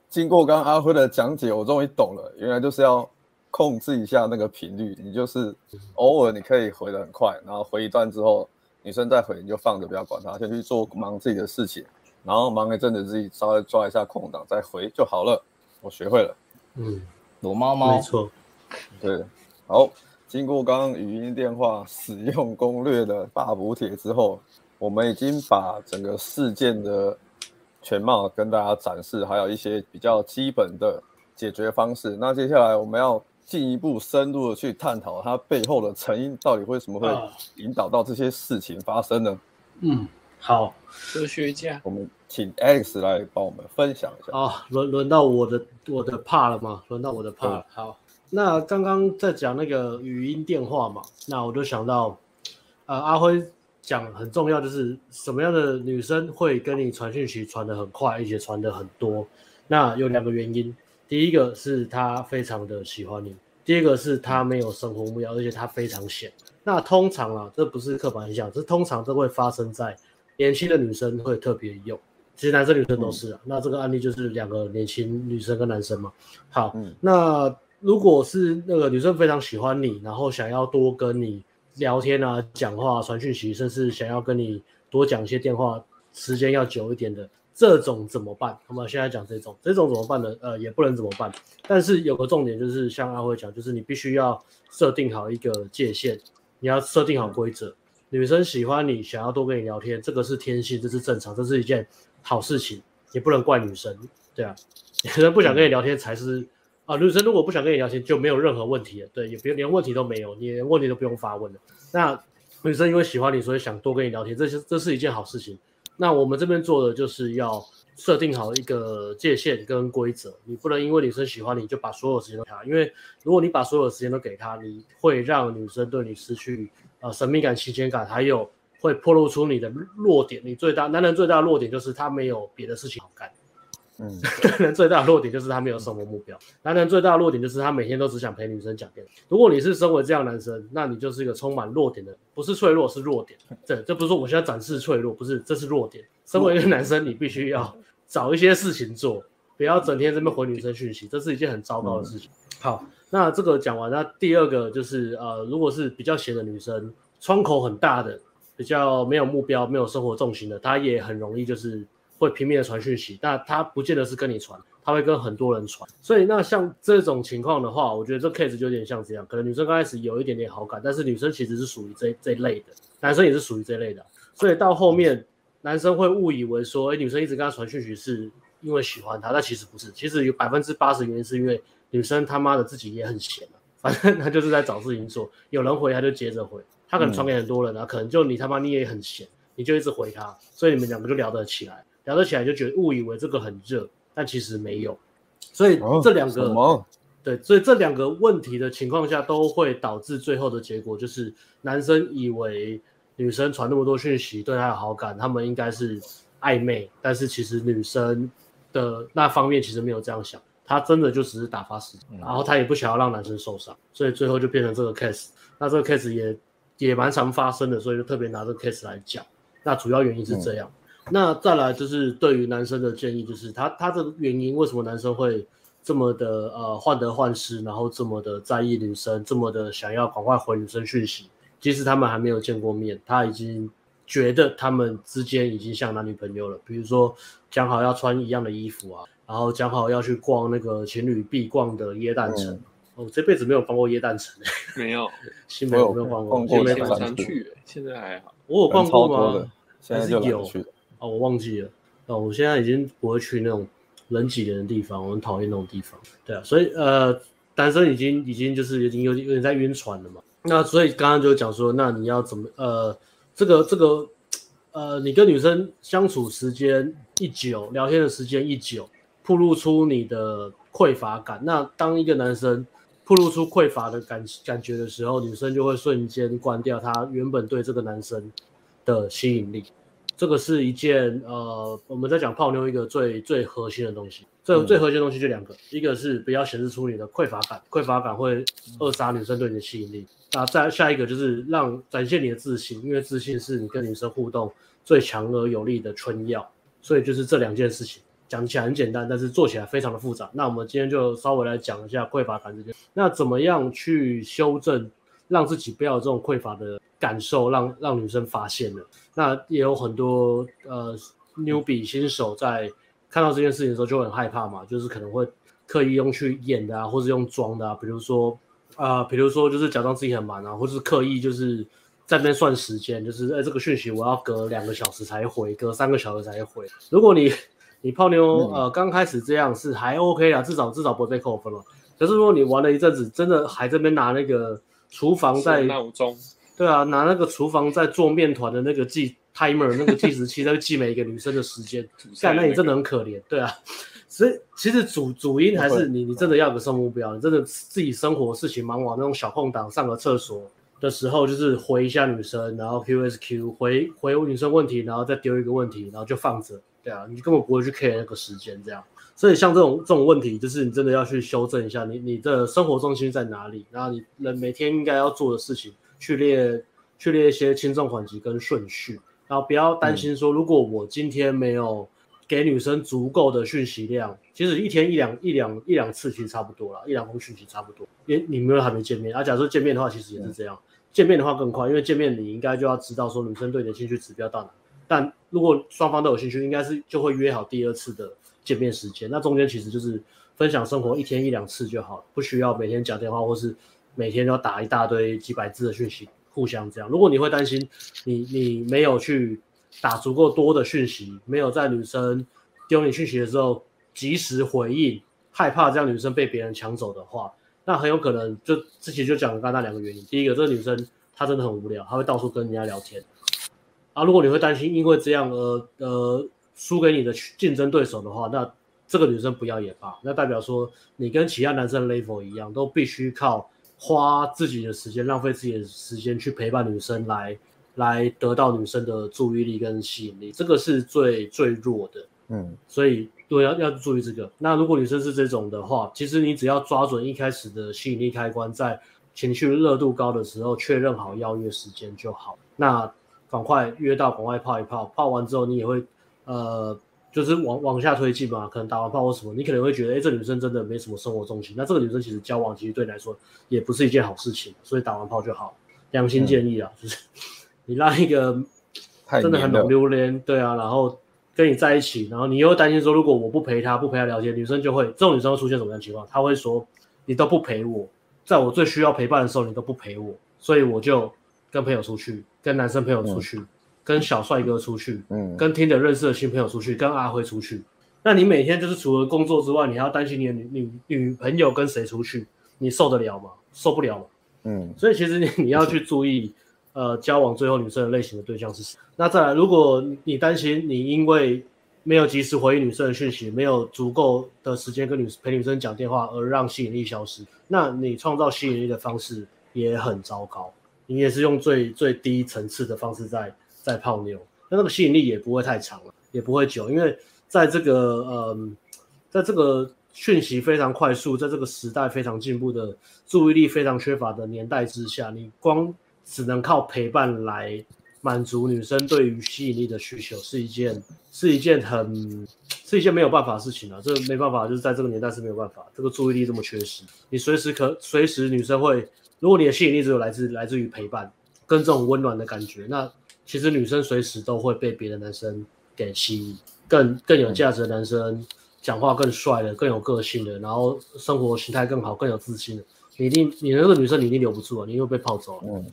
经过刚刚阿辉的讲解，我终于懂了，原来就是要。控制一下那个频率，你就是偶尔你可以回得很快，然后回一段之后，女生再回你就放着不要管她，先去做忙自己的事情，然后忙一阵子自己稍微抓一下空档再回就好了。我学会了，嗯，躲猫猫，没错，对，好，经过刚刚语音电话使用攻略的大补帖之后，我们已经把整个事件的全貌跟大家展示，还有一些比较基本的解决方式。那接下来我们要。进一步深入的去探讨它背后的成因，到底为什么会引导到这些事情发生呢？嗯，好，科学家，我们请 Alex 来帮我们分享一下。啊，轮轮到我的我的 part 了吗？轮到我的 part 了。好，那刚刚在讲那个语音电话嘛，那我就想到，呃，阿辉讲很重要，就是什么样的女生会跟你传讯息传的很快，而且传的很多？那有两个原因。第一个是她非常的喜欢你，第二个是她没有生活目标，而且她非常闲。那通常啊，这不是刻板印象，这通常都会发生在年轻的女生会特别用，其实男生女生都是啊。嗯、那这个案例就是两个年轻女生跟男生嘛。好，嗯、那如果是那个女生非常喜欢你，然后想要多跟你聊天啊、讲话、传讯息，甚至想要跟你多讲一些电话，时间要久一点的。这种怎么办？那么现在讲这种，这种怎么办呢？呃，也不能怎么办。但是有个重点就是，像阿辉讲，就是你必须要设定好一个界限，你要设定好规则。女生喜欢你，想要多跟你聊天，这个是天性，这是正常，这是一件好事情，也不能怪女生，对啊。女生不想跟你聊天才是啊，女生如果不想跟你聊天，就没有任何问题了，对，也别连问题都没有，你连问题都不用发问了。那女生因为喜欢你，所以想多跟你聊天，这是这是一件好事情。那我们这边做的就是要设定好一个界限跟规则，你不能因为女生喜欢你就把所有时间都给她，因为如果你把所有时间都给她，你会让女生对你失去呃神秘感、新鲜感，还有会暴露出你的弱点。你最大男人最大的弱点就是他没有别的事情好干。嗯，*laughs* 男人最大的弱点就是他没有生活目标。男人最大的弱点就是他每天都只想陪女生讲电话。如果你是身为这样男生，那你就是一个充满弱点的，不是脆弱，是弱点。这这不是说我现在展示脆弱，不是，这是弱点。身为一个男生，你必须要找一些事情做，不要整天这边回女生讯息，这是一件很糟糕的事情。好，那这个讲完，那第二个就是呃，如果是比较闲的女生，窗口很大的，比较没有目标、没有生活重心的，她也很容易就是。会拼命的传讯息，但他不见得是跟你传，他会跟很多人传。所以那像这种情况的话，我觉得这 case 就有点像这样，可能女生刚开始有一点点好感，但是女生其实是属于这这类的，男生也是属于这类的。所以到后面，男生会误以为说，哎，女生一直跟他传讯息是因为喜欢他，但其实不是，其实有百分之八十原因是因为女生他妈的自己也很闲，反正他就是在找事情做，有人回他就接着回，他可能传给很多人啊，可能就你他妈你也很闲，你就一直回他，所以你们两个就聊得起来。聊得起来就觉得误以为这个很热，但其实没有，所以这两个、哦、对，所以这两个问题的情况下都会导致最后的结果就是男生以为女生传那么多讯息对他有好感，他们应该是暧昧，但是其实女生的那方面其实没有这样想，他真的就只是打发时间，然后他也不想要让男生受伤，所以最后就变成这个 case。那这个 case 也也蛮常发生的，所以就特别拿这个 case 来讲。那主要原因是这样。嗯那再来就是对于男生的建议，就是他他这个原因为什么男生会这么的呃患得患失，然后这么的在意女生，这么的想要赶快回女生讯息，即使他们还没有见过面，他已经觉得他们之间已经像男女朋友了。比如说讲好要穿一样的衣服啊，然后讲好要去逛那个情侣必逛的耶诞城。哦，我这辈子没有逛过耶诞城，*laughs* 没有，新没有没有逛过，新没打算去，现在还好。我有逛过吗？现在就有去。哦，我忘记了。哦，我现在已经不会去那种人挤人的地方，我很讨厌那种地方。对啊，所以呃，单身已经已经就是已经有点有点在晕船了嘛。那所以刚刚就讲说，那你要怎么呃，这个这个呃，你跟女生相处时间一久，聊天的时间一久，暴露出你的匮乏感。那当一个男生暴露出匮乏的感感觉的时候，女生就会瞬间关掉她原本对这个男生的吸引力。这个是一件呃，我们在讲泡妞一个最最核心的东西。最最核心的东西就两个，一个是不要显示出你的匮乏感，匮乏感会扼杀女生对你的吸引力。那再下一个就是让展现你的自信，因为自信是你跟女生互动最强而有力的春药。所以就是这两件事情讲起来很简单，但是做起来非常的复杂。那我们今天就稍微来讲一下匮乏感这件。那怎么样去修正，让自己不要有这种匮乏的感受，让让女生发现了？那也有很多呃，newbie 新手在看到这件事情的时候就很害怕嘛，就是可能会刻意用去演的啊，或是用装的啊，比如说啊、呃，比如说就是假装自己很忙啊，或是刻意就是在那边算时间，就是哎这个讯息我要隔两个小时才回，隔三个小时才回。如果你你泡妞呃刚开始这样是还 OK 啊，至少至少不会被扣分了。可是如果你玩了一阵子，真的还这边拿那个厨房在闹钟。对啊，拿那个厨房在做面团的那个计 timer 那个计时器 *laughs* 在记每一个女生的时间，干，那你真的很可怜。对啊，所以其实主主因还是你，你真的要有个生活目标，你真的自己生活事情忙完那种小空档，上个厕所的时候，就是回一下女生，然后 QSQ 回回女生问题，然后再丢一个问题，然后就放着。对啊，你根本不会去 care 那个时间这样。所以像这种这种问题，就是你真的要去修正一下，你你的生活重心在哪里，然后你人每天应该要做的事情。去列去列一些轻重缓急跟顺序，然后不要担心说，如果我今天没有给女生足够的讯息量，其实一天一两一两一两次其实差不多了，一两封讯息差不多，因为你们还没见面。啊，假设见面的话，其实也是这样，见面的话更快，因为见面你应该就要知道说女生对你的兴趣指标到哪。但如果双方都有兴趣，应该是就会约好第二次的见面时间。那中间其实就是分享生活，一天一两次就好了，不需要每天讲电话，或是每天都要打一大堆几百字的讯息，互相这样。如果你会担心你你没有去打足够多的讯息，没有在女生丢你讯息的时候及时回应，害怕这样女生被别人抢走的话，那很有可能就之前就讲了刚刚两个原因。第一个，这个女生她真的很无聊，她会到处跟人家聊天。啊，如果你会担心因为这样而呃输给你的竞争对手的话，那这个女生不要也罢。那代表说你跟其他男生 level 一样，都必须靠花自己的时间，浪费自己的时间去陪伴女生来来得到女生的注意力跟吸引力，这个是最最弱的。嗯，所以对要要注意这个。那如果女生是这种的话，其实你只要抓准一开始的吸引力开关，在情绪热度高的时候确认好邀约时间就好。那赶快约到，赶快泡一泡，泡完之后你也会，呃，就是往往下推进嘛。可能打完炮或什么，你可能会觉得，哎，这女生真的没什么生活重心。那这个女生其实交往其实对你来说也不是一件好事情，所以打完炮就好。良心建议啊，嗯、就是 *laughs* 你让一个真的很懂榴莲，对啊，然后跟你在一起，然后你又担心说，如果我不陪她，不陪她聊天，女生就会这种女生会出现什么样的情况？她会说，你都不陪我，在我最需要陪伴的时候，你都不陪我，所以我就。跟朋友出去，跟男生朋友出去，嗯、跟小帅哥出去，嗯，跟听的认识的新朋友出去，跟阿辉出去。那你每天就是除了工作之外，你还要担心你的女女女朋友跟谁出去，你受得了吗？受不了吗？嗯，所以其实你你要去注意，呃，交往最后女生的类型的对象是谁。那再来，如果你担心你因为没有及时回应女生的讯息，没有足够的时间跟女陪女生讲电话而让吸引力消失，那你创造吸引力的方式也很糟糕。你也是用最最低层次的方式在在泡妞，那那个吸引力也不会太长了，也不会久，因为在这个呃，在这个讯息非常快速，在这个时代非常进步的注意力非常缺乏的年代之下，你光只能靠陪伴来满足女生对于吸引力的需求，是一件是一件很是一件没有办法的事情啊，这没办法，就是在这个年代是没有办法，这个注意力这么缺失，你随时可随时女生会。如果你的吸引力只有来自来自于陪伴跟这种温暖的感觉，那其实女生随时都会被别的男生给吸引，更更有价值的男生，讲话更帅的，更有个性的，然后生活形态更好，更有自信的，你一定你那个女生你一定留不住啊，你又被泡走了。嗯，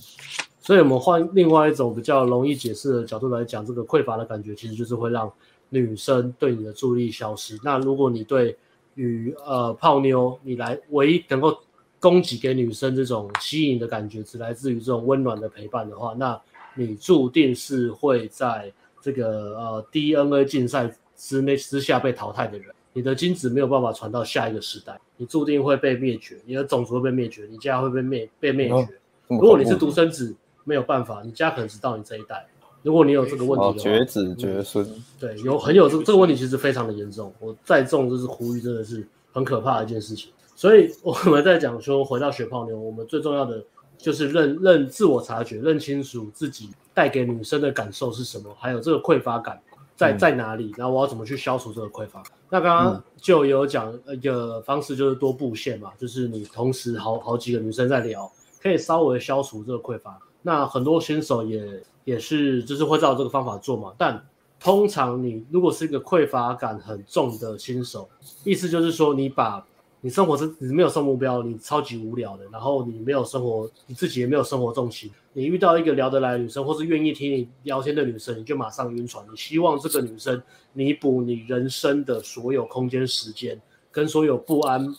所以我们换另外一种比较容易解释的角度来讲，这个匮乏的感觉其实就是会让女生对你的注意力消失。那如果你对于呃泡妞，你来唯一能够供给给女生这种吸引的感觉，只来自于这种温暖的陪伴的话，那你注定是会在这个呃 DNA 竞赛之内之下被淘汰的人。你的精子没有办法传到下一个时代，你注定会被灭绝，你的种族会被灭绝，你家会被灭被灭绝。如果你是独生子，没有办法，你家可能只到你这一代。如果你有这个问题的话，绝子绝孙，对，有很有这个这个问题，其实非常的严重。我再重就是呼吁，真的是很可怕的一件事情。所以我们在讲说，回到血泡妞，我们最重要的就是认认自我察觉，认清楚自己带给女生的感受是什么，还有这个匮乏感在在哪里，然后我要怎么去消除这个匮乏。那刚刚就有讲一个方式，就是多布线嘛，就是你同时好好几个女生在聊，可以稍微消除这个匮乏。那很多新手也也是就是会照这个方法做嘛，但通常你如果是一个匮乏感很重的新手，意思就是说你把你生活是你没有设目标，你超级无聊的，然后你没有生活，你自己也没有生活重心。你遇到一个聊得来的女生，或是愿意听你聊天的女生，你就马上晕船。你希望这个女生弥补你人生的所有空间、时间跟所有不安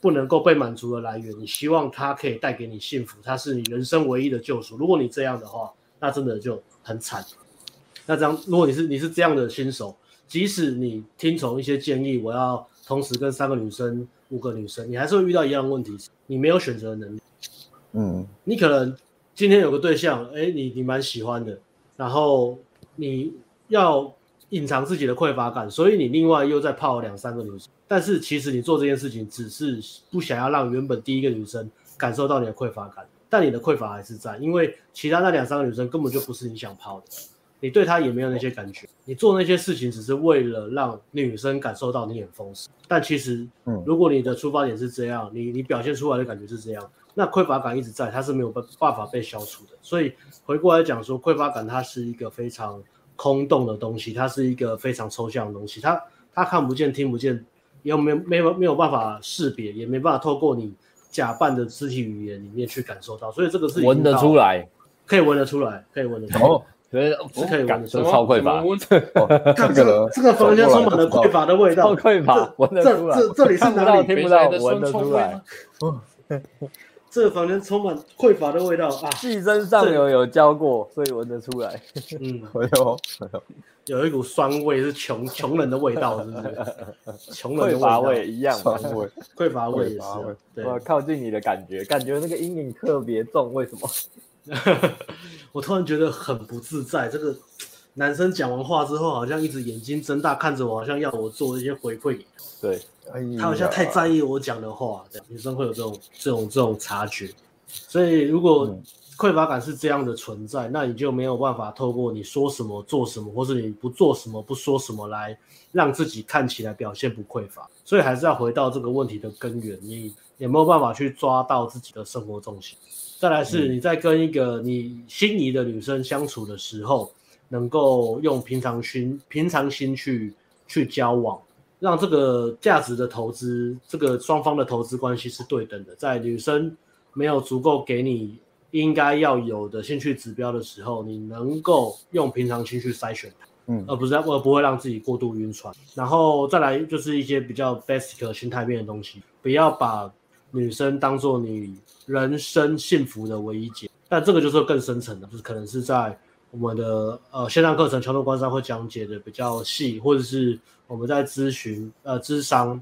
不能够被满足的来源。你希望她可以带给你幸福，她是你人生唯一的救赎。如果你这样的话，那真的就很惨。那这样，如果你是你是这样的新手，即使你听从一些建议，我要。同时跟三个女生、五个女生，你还是会遇到一样的问题，你没有选择能力。嗯，你可能今天有个对象，哎，你你蛮喜欢的，然后你要隐藏自己的匮乏感，所以你另外又再泡两三个女生。但是其实你做这件事情，只是不想要让原本第一个女生感受到你的匮乏感，但你的匮乏还是在，因为其他那两三个女生根本就不是你想泡的。你对他也没有那些感觉，你做那些事情只是为了让女生感受到你很丰盛。但其实，嗯，如果你的出发点是这样，你你表现出来的感觉是这样，那匮乏感一直在，它是没有办办法被消除的。所以回过来讲说，匮乏感它是一个非常空洞的东西，它是一个非常抽象的东西，它它看不见、听不见，也没有没有没有办法识别，也没办法透过你假扮的肢体语言里面去感受到。所以这个是闻得出来，可以闻得出来，可以闻得出来。哦觉得是可以感受超匮乏，看这个这个房间充满了匮乏的味道，超匮乏，闻得出来。这这这里是哪里？*laughs* 听不到，闻得出来。这个房间充满匮乏的味道啊！寄生上流有教过，所以闻得出来。嗯，*laughs* 没有，有一股酸味，是穷穷人的味道，是不是？*laughs* 穷人的匮乏味一样，酸味，匮乏味也是。对，靠近你的感觉，感觉那个阴影特别重，为什么？*laughs* 我突然觉得很不自在。这个男生讲完话之后，好像一直眼睛睁大看着我，好像要我做一些回馈。对，他好像太在意我讲的话。这样女生会有这种这种这种察觉。所以，如果匮乏感是这样的存在，那你就没有办法透过你说什么、做什么，或是你不做什么、不说什么来让自己看起来表现不匮乏。所以，还是要回到这个问题的根源。你也没有办法去抓到自己的生活重心？再来是你在跟一个你心仪的女生相处的时候，能够用平常心、平常心去去交往，让这个价值的投资，这个双方的投资关系是对等的。在女生没有足够给你应该要有的兴趣指标的时候，你能够用平常心去筛选她，嗯，而不是而不会让自己过度晕船。然后再来就是一些比较 basic 心态面的东西，不要把女生当做你人生幸福的唯一解，但这个就是更深层的，就是可能是在我们的呃线上课程桥头关山会讲解的比较细，或者是我们在咨询呃咨商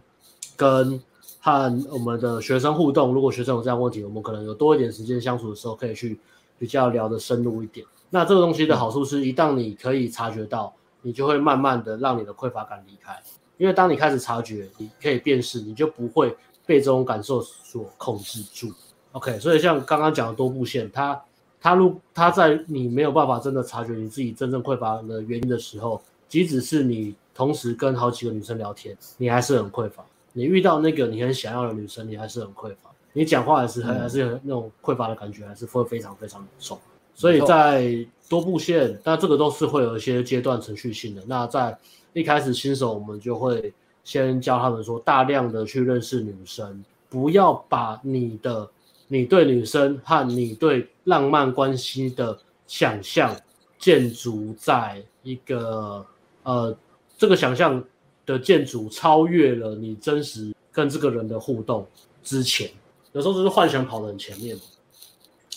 跟和我们的学生互动，如果学生有这样问题，我们可能有多一点时间相处的时候，可以去比较聊得深入一点。那这个东西的好处是，一旦你可以察觉到，你就会慢慢的让你的匮乏感离开，因为当你开始察觉，你可以辨识，你就不会。被这种感受所控制住，OK，所以像刚刚讲的多布线，他他如他在你没有办法真的察觉你自己真正匮乏的原因的时候，即使是你同时跟好几个女生聊天，你还是很匮乏。你遇到那个你很想要的女生，你还是很匮乏。你讲话还是还还是有那种匮乏的感觉，还是会非常非常重。所以在多布线，那这个都是会有一些阶段程序性的。那在一开始新手，我们就会。先教他们说，大量的去认识女生，不要把你的你对女生和你对浪漫关系的想象建筑在一个呃这个想象的建筑超越了你真实跟这个人的互动之前，有时候就是幻想跑得很前面嘛。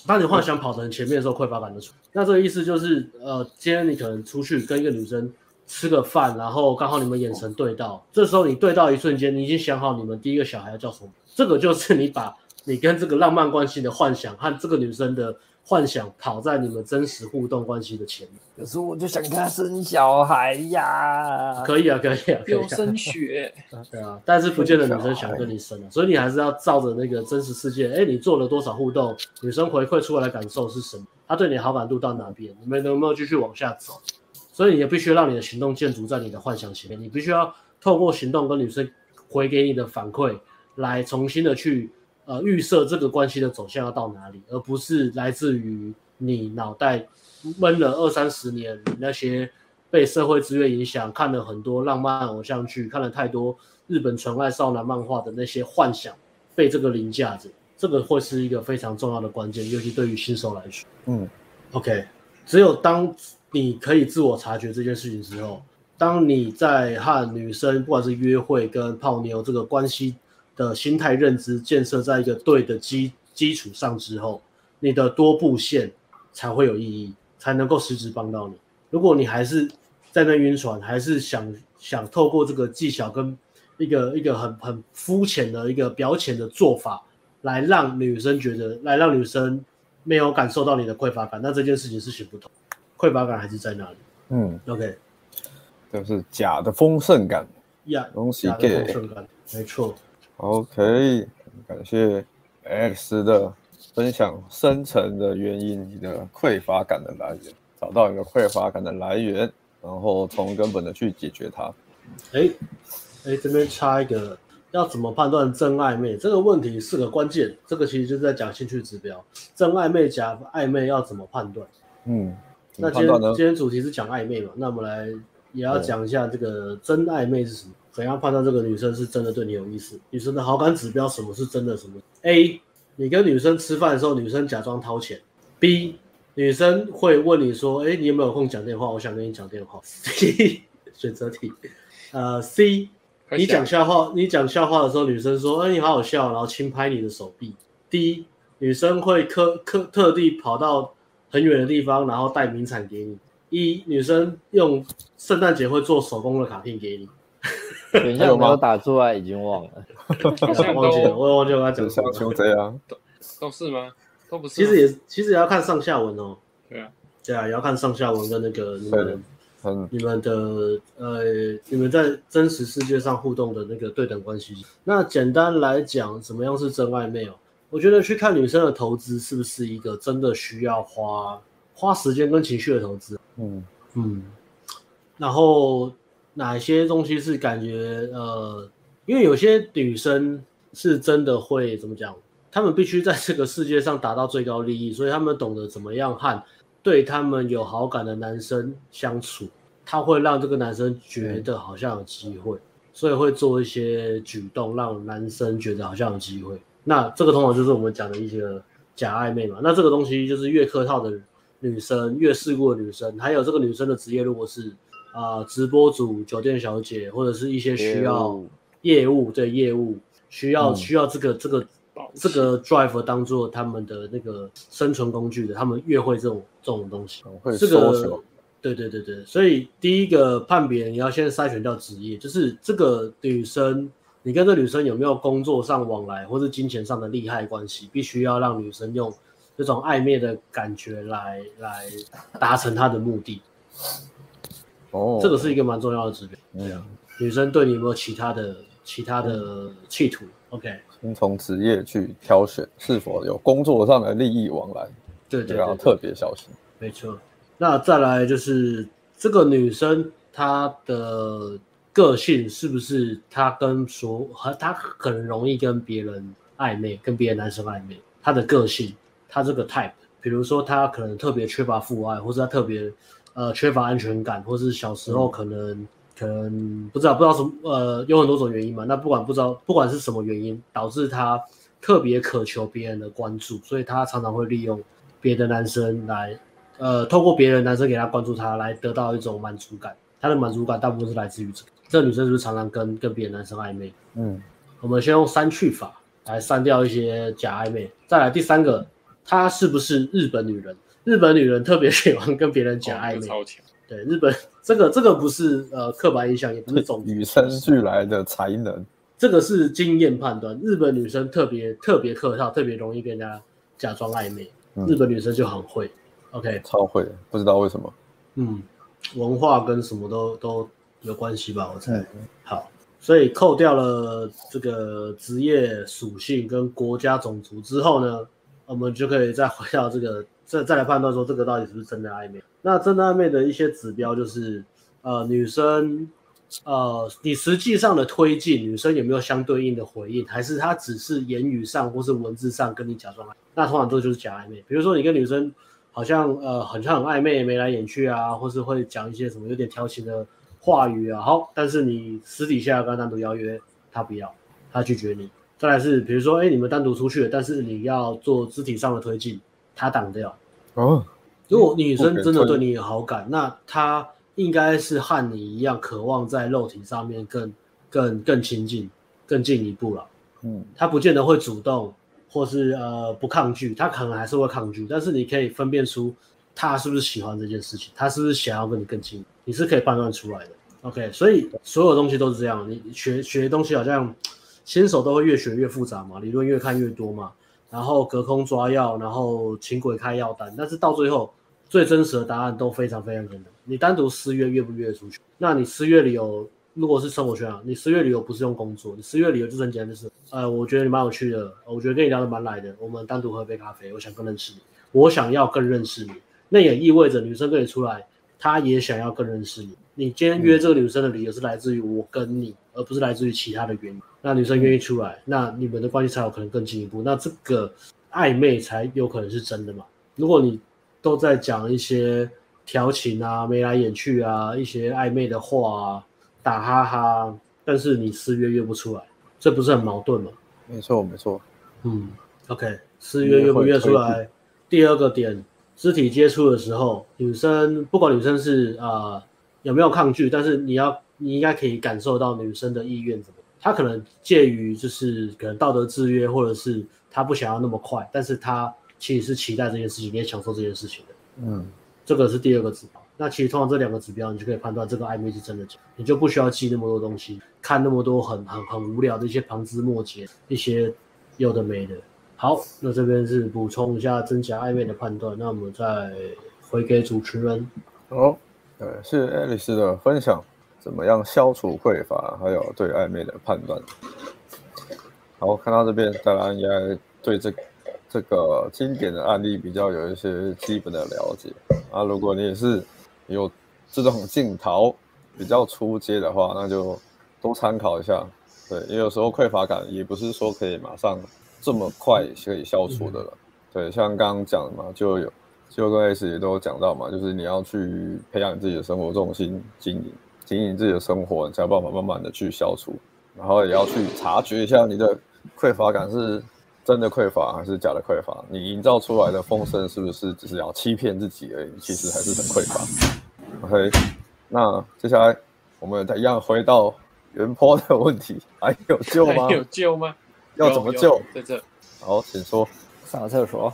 当你幻想跑得很前面的时候，匮乏感的出。那这个意思就是，呃，今天你可能出去跟一个女生。吃个饭，然后刚好你们眼神对到，这时候你对到一瞬间，你已经想好你们第一个小孩要叫什么。这个就是你把你跟这个浪漫关系的幻想和这个女生的幻想跑在你们真实互动关系的前面。可是我就想跟他生小孩呀。可以啊，可以啊，有升学。*laughs* 对啊，但是不见得女生想跟你生啊，所以你还是要照着那个真实世界，哎，你做了多少互动，女生回馈出来的感受是什么？她对你好感度到哪边？你们能不能继续往下走？所以你也必须让你的行动建筑在你的幻想前面，你必须要透过行动跟女生回给你的反馈，来重新的去呃预设这个关系的走向要到哪里，而不是来自于你脑袋闷了二三十年，那些被社会资源影响，看了很多浪漫偶像剧，看了太多日本纯爱少男漫画的那些幻想，被这个凌驾着，这个会是一个非常重要的关键，尤其对于新手来说。嗯，OK，只有当。你可以自我察觉这件事情之后，当你在和女生不管是约会跟泡妞这个关系的心态认知建设在一个对的基基础上之后，你的多步线才会有意义，才能够实质帮到你。如果你还是在那晕船，还是想想透过这个技巧跟一个一个很很肤浅的一个表浅的做法来让女生觉得，来让女生没有感受到你的匮乏感，那这件事情是行不通。匮乏感还是在那里。嗯，OK，就是假的丰盛感。呀，东西给丰盛感，没错。OK，感谢 Alex 的分享，深层的原因，你的匮乏感的来源。找到一个匮乏感的来源，然后从根本的去解决它。哎哎，这边插一个，要怎么判断真暧昧？这个问题是个关键。这个其实就是在讲兴趣指标，真暧昧假暧昧要怎么判断？嗯，那今天今天主题是讲暧昧嘛？那我们来也要讲一下这个真暧昧是什么？怎样判断这个女生是真的对你有意思？女生的好感指标什么是真的？什么？A，你跟女生吃饭的时候，女生假装掏钱。B，女生会问你说：“哎，你有没有空讲电话？我想跟你讲电话。”C，*laughs* 选择题。呃，C，你讲笑话，你讲笑话的时候，女生说：“哎，你好好笑。”然后轻拍你的手臂。D，女生会特特特地跑到很远的地方，然后带名产给你。一女生用圣诞节会做手工的卡片给你。等一下有没有打出来？已经忘了，*laughs* 忘记了，我也忘记我要讲什么。像这都是吗？都不是。其实也其实也要看上下文哦。对啊，对啊，也要看上下文跟那个你们你们的呃你们在真实世界上互动的那个对等关系。那简单来讲，怎么样是真暧昧哦？我觉得去看女生的投资是不是一个真的需要花花时间跟情绪的投资？嗯嗯，然后。哪些东西是感觉呃，因为有些女生是真的会怎么讲？她们必须在这个世界上达到最高利益，所以她们懂得怎么样和对她们有好感的男生相处。她会让这个男生觉得好像有机会，所以会做一些举动让男生觉得好像有机会。那这个通常就是我们讲的一些假暧昧嘛。那这个东西就是越客套的女生，越世故的女生，还有这个女生的职业如果是。啊、呃，直播主、酒店小姐，或者是一些需要业务，对业务需要、嗯、需要这个这个这个 driver 当做他们的那个生存工具的，他们越会这种这种东西。会这个对对对对，所以第一个判别你要先筛选掉职业，就是这个女生，你跟这女生有没有工作上往来，或是金钱上的利害关系，必须要让女生用这种暧昧的感觉来来达成她的目的。哦，这个是一个蛮重要的指标。对啊，女生对你有没有其他的其他的企图？OK，先从职业去挑选是否有工作上的利益往来，对对，对，要特别小心。没错，那再来就是这个女生她的个性是不是他跟所和他很容易跟别人暧昧，跟别的男生暧昧？他的个性，他这个 type，比如说他可能特别缺乏父爱，或是他特别。呃，缺乏安全感，或是小时候可能、嗯、可能不知道不知道什么，呃，有很多种原因嘛。那不管不知道不管是什么原因，导致他特别渴求别人的关注，所以他常常会利用别的男生来，呃，透过别人男生给他关注他，来得到一种满足感。他的满足感大部分是来自于这个。这个女生是不是常常跟跟别的男生暧昧？嗯，我们先用删去法来删掉一些假暧昧。再来第三个，她是不是日本女人？日本女人特别喜欢跟别人假暧昧，超强。对，日本这个这个不是呃刻板印象，也不是种 *laughs* 与生俱来的才能，这个是经验判断。日本女生特别特别客套，特别容易跟人家假装暧昧。嗯，日本女生就很会，OK，超会，不知道为什么。嗯，文化跟什么都都有关系吧，我猜。嗯，好，所以扣掉了这个职业属性跟国家种族之后呢，我们就可以再回到这个。*laughs* 再再来判断说这个到底是不是真的暧昧？那真的暧昧的一些指标就是，呃，女生，呃，你实际上的推进，女生有没有相对应的回应，还是她只是言语上或是文字上跟你假装暧昧？那通常这就是假暧昧。比如说你跟女生好像呃很像很暧昧，眉来眼去啊，或是会讲一些什么有点调情的话语啊，好，但是你私底下跟他单独邀约，他不要，他拒绝你。再来是比如说，哎，你们单独出去了，但是你要做肢体上的推进。他挡掉哦。如果女生真的对你有好感，那她应该是和你一样，渴望在肉体上面更、更、更亲近、更进一步了。嗯，她不见得会主动，或是呃不抗拒，他可能还是会抗拒。但是你可以分辨出他是不是喜欢这件事情，他是不是想要跟你更亲，你是可以判断出来的。OK，所以所有东西都是这样，你学学东西好像新手都会越学越复杂嘛，理论越看越多嘛。然后隔空抓药，然后请鬼开药单，但是到最后最真实的答案都非常非常简单。你单独私约约不约出去？那你私约理由如果是生活圈啊，你十月旅游不是用工作，你十月旅游就是很简单，就是呃，我觉得你蛮有趣的，我觉得跟你聊得蛮来的，我们单独喝杯咖啡，我想更认识你，我想要更认识你。那也意味着女生跟你出来，她也想要更认识你。你今天约这个女生的理由是来自于我跟你，而不是来自于其他的原因。那女生愿意出来，那你们的关系才有可能更进一步。那这个暧昧才有可能是真的嘛？如果你都在讲一些调情啊、眉来眼去啊、一些暧昧的话啊、打哈哈，但是你私约约不出来，这不是很矛盾吗？没错，没错。嗯，OK，私约约不约出来？第二个点，肢体接触的时候，女生不管女生是啊、呃、有没有抗拒，但是你要你应该可以感受到女生的意愿怎么。她可能介于就是可能道德制约，或者是她不想要那么快，但是她其实是期待这件事情，你也享受这件事情的。嗯，这个是第二个指标。那其实通常这两个指标，你就可以判断这个暧昧是真的假，你就不需要记那么多东西，看那么多很很很无聊的一些旁枝末节，一些有的没的。好，那这边是补充一下真假暧昧的判断。那我们再回给主持人。好，呃，是爱丽丝的分享。怎么样消除匮乏，还有对暧昧的判断。好，看到这边，大家应该对这这个经典的案例比较有一些基本的了解啊。如果你也是有这种镜头比较出街的话，那就多参考一下。对，因为有时候匮乏感也不是说可以马上这么快可以消除的了。对，像刚刚讲的嘛，就有就跟 S 也都有讲到嘛，就是你要去培养自己的生活重心，经营。经营自己的生活，你才有办法慢慢的去消除，然后也要去察觉一下你的匮乏感是真的匮乏还是假的匮乏，你营造出来的风声是不是只是要欺骗自己而已？其实还是很匮乏。OK，那接下来我们再一样回到原坡的问题，还有救吗？还有救吗？要怎么救？在这。好，请说。上厕所。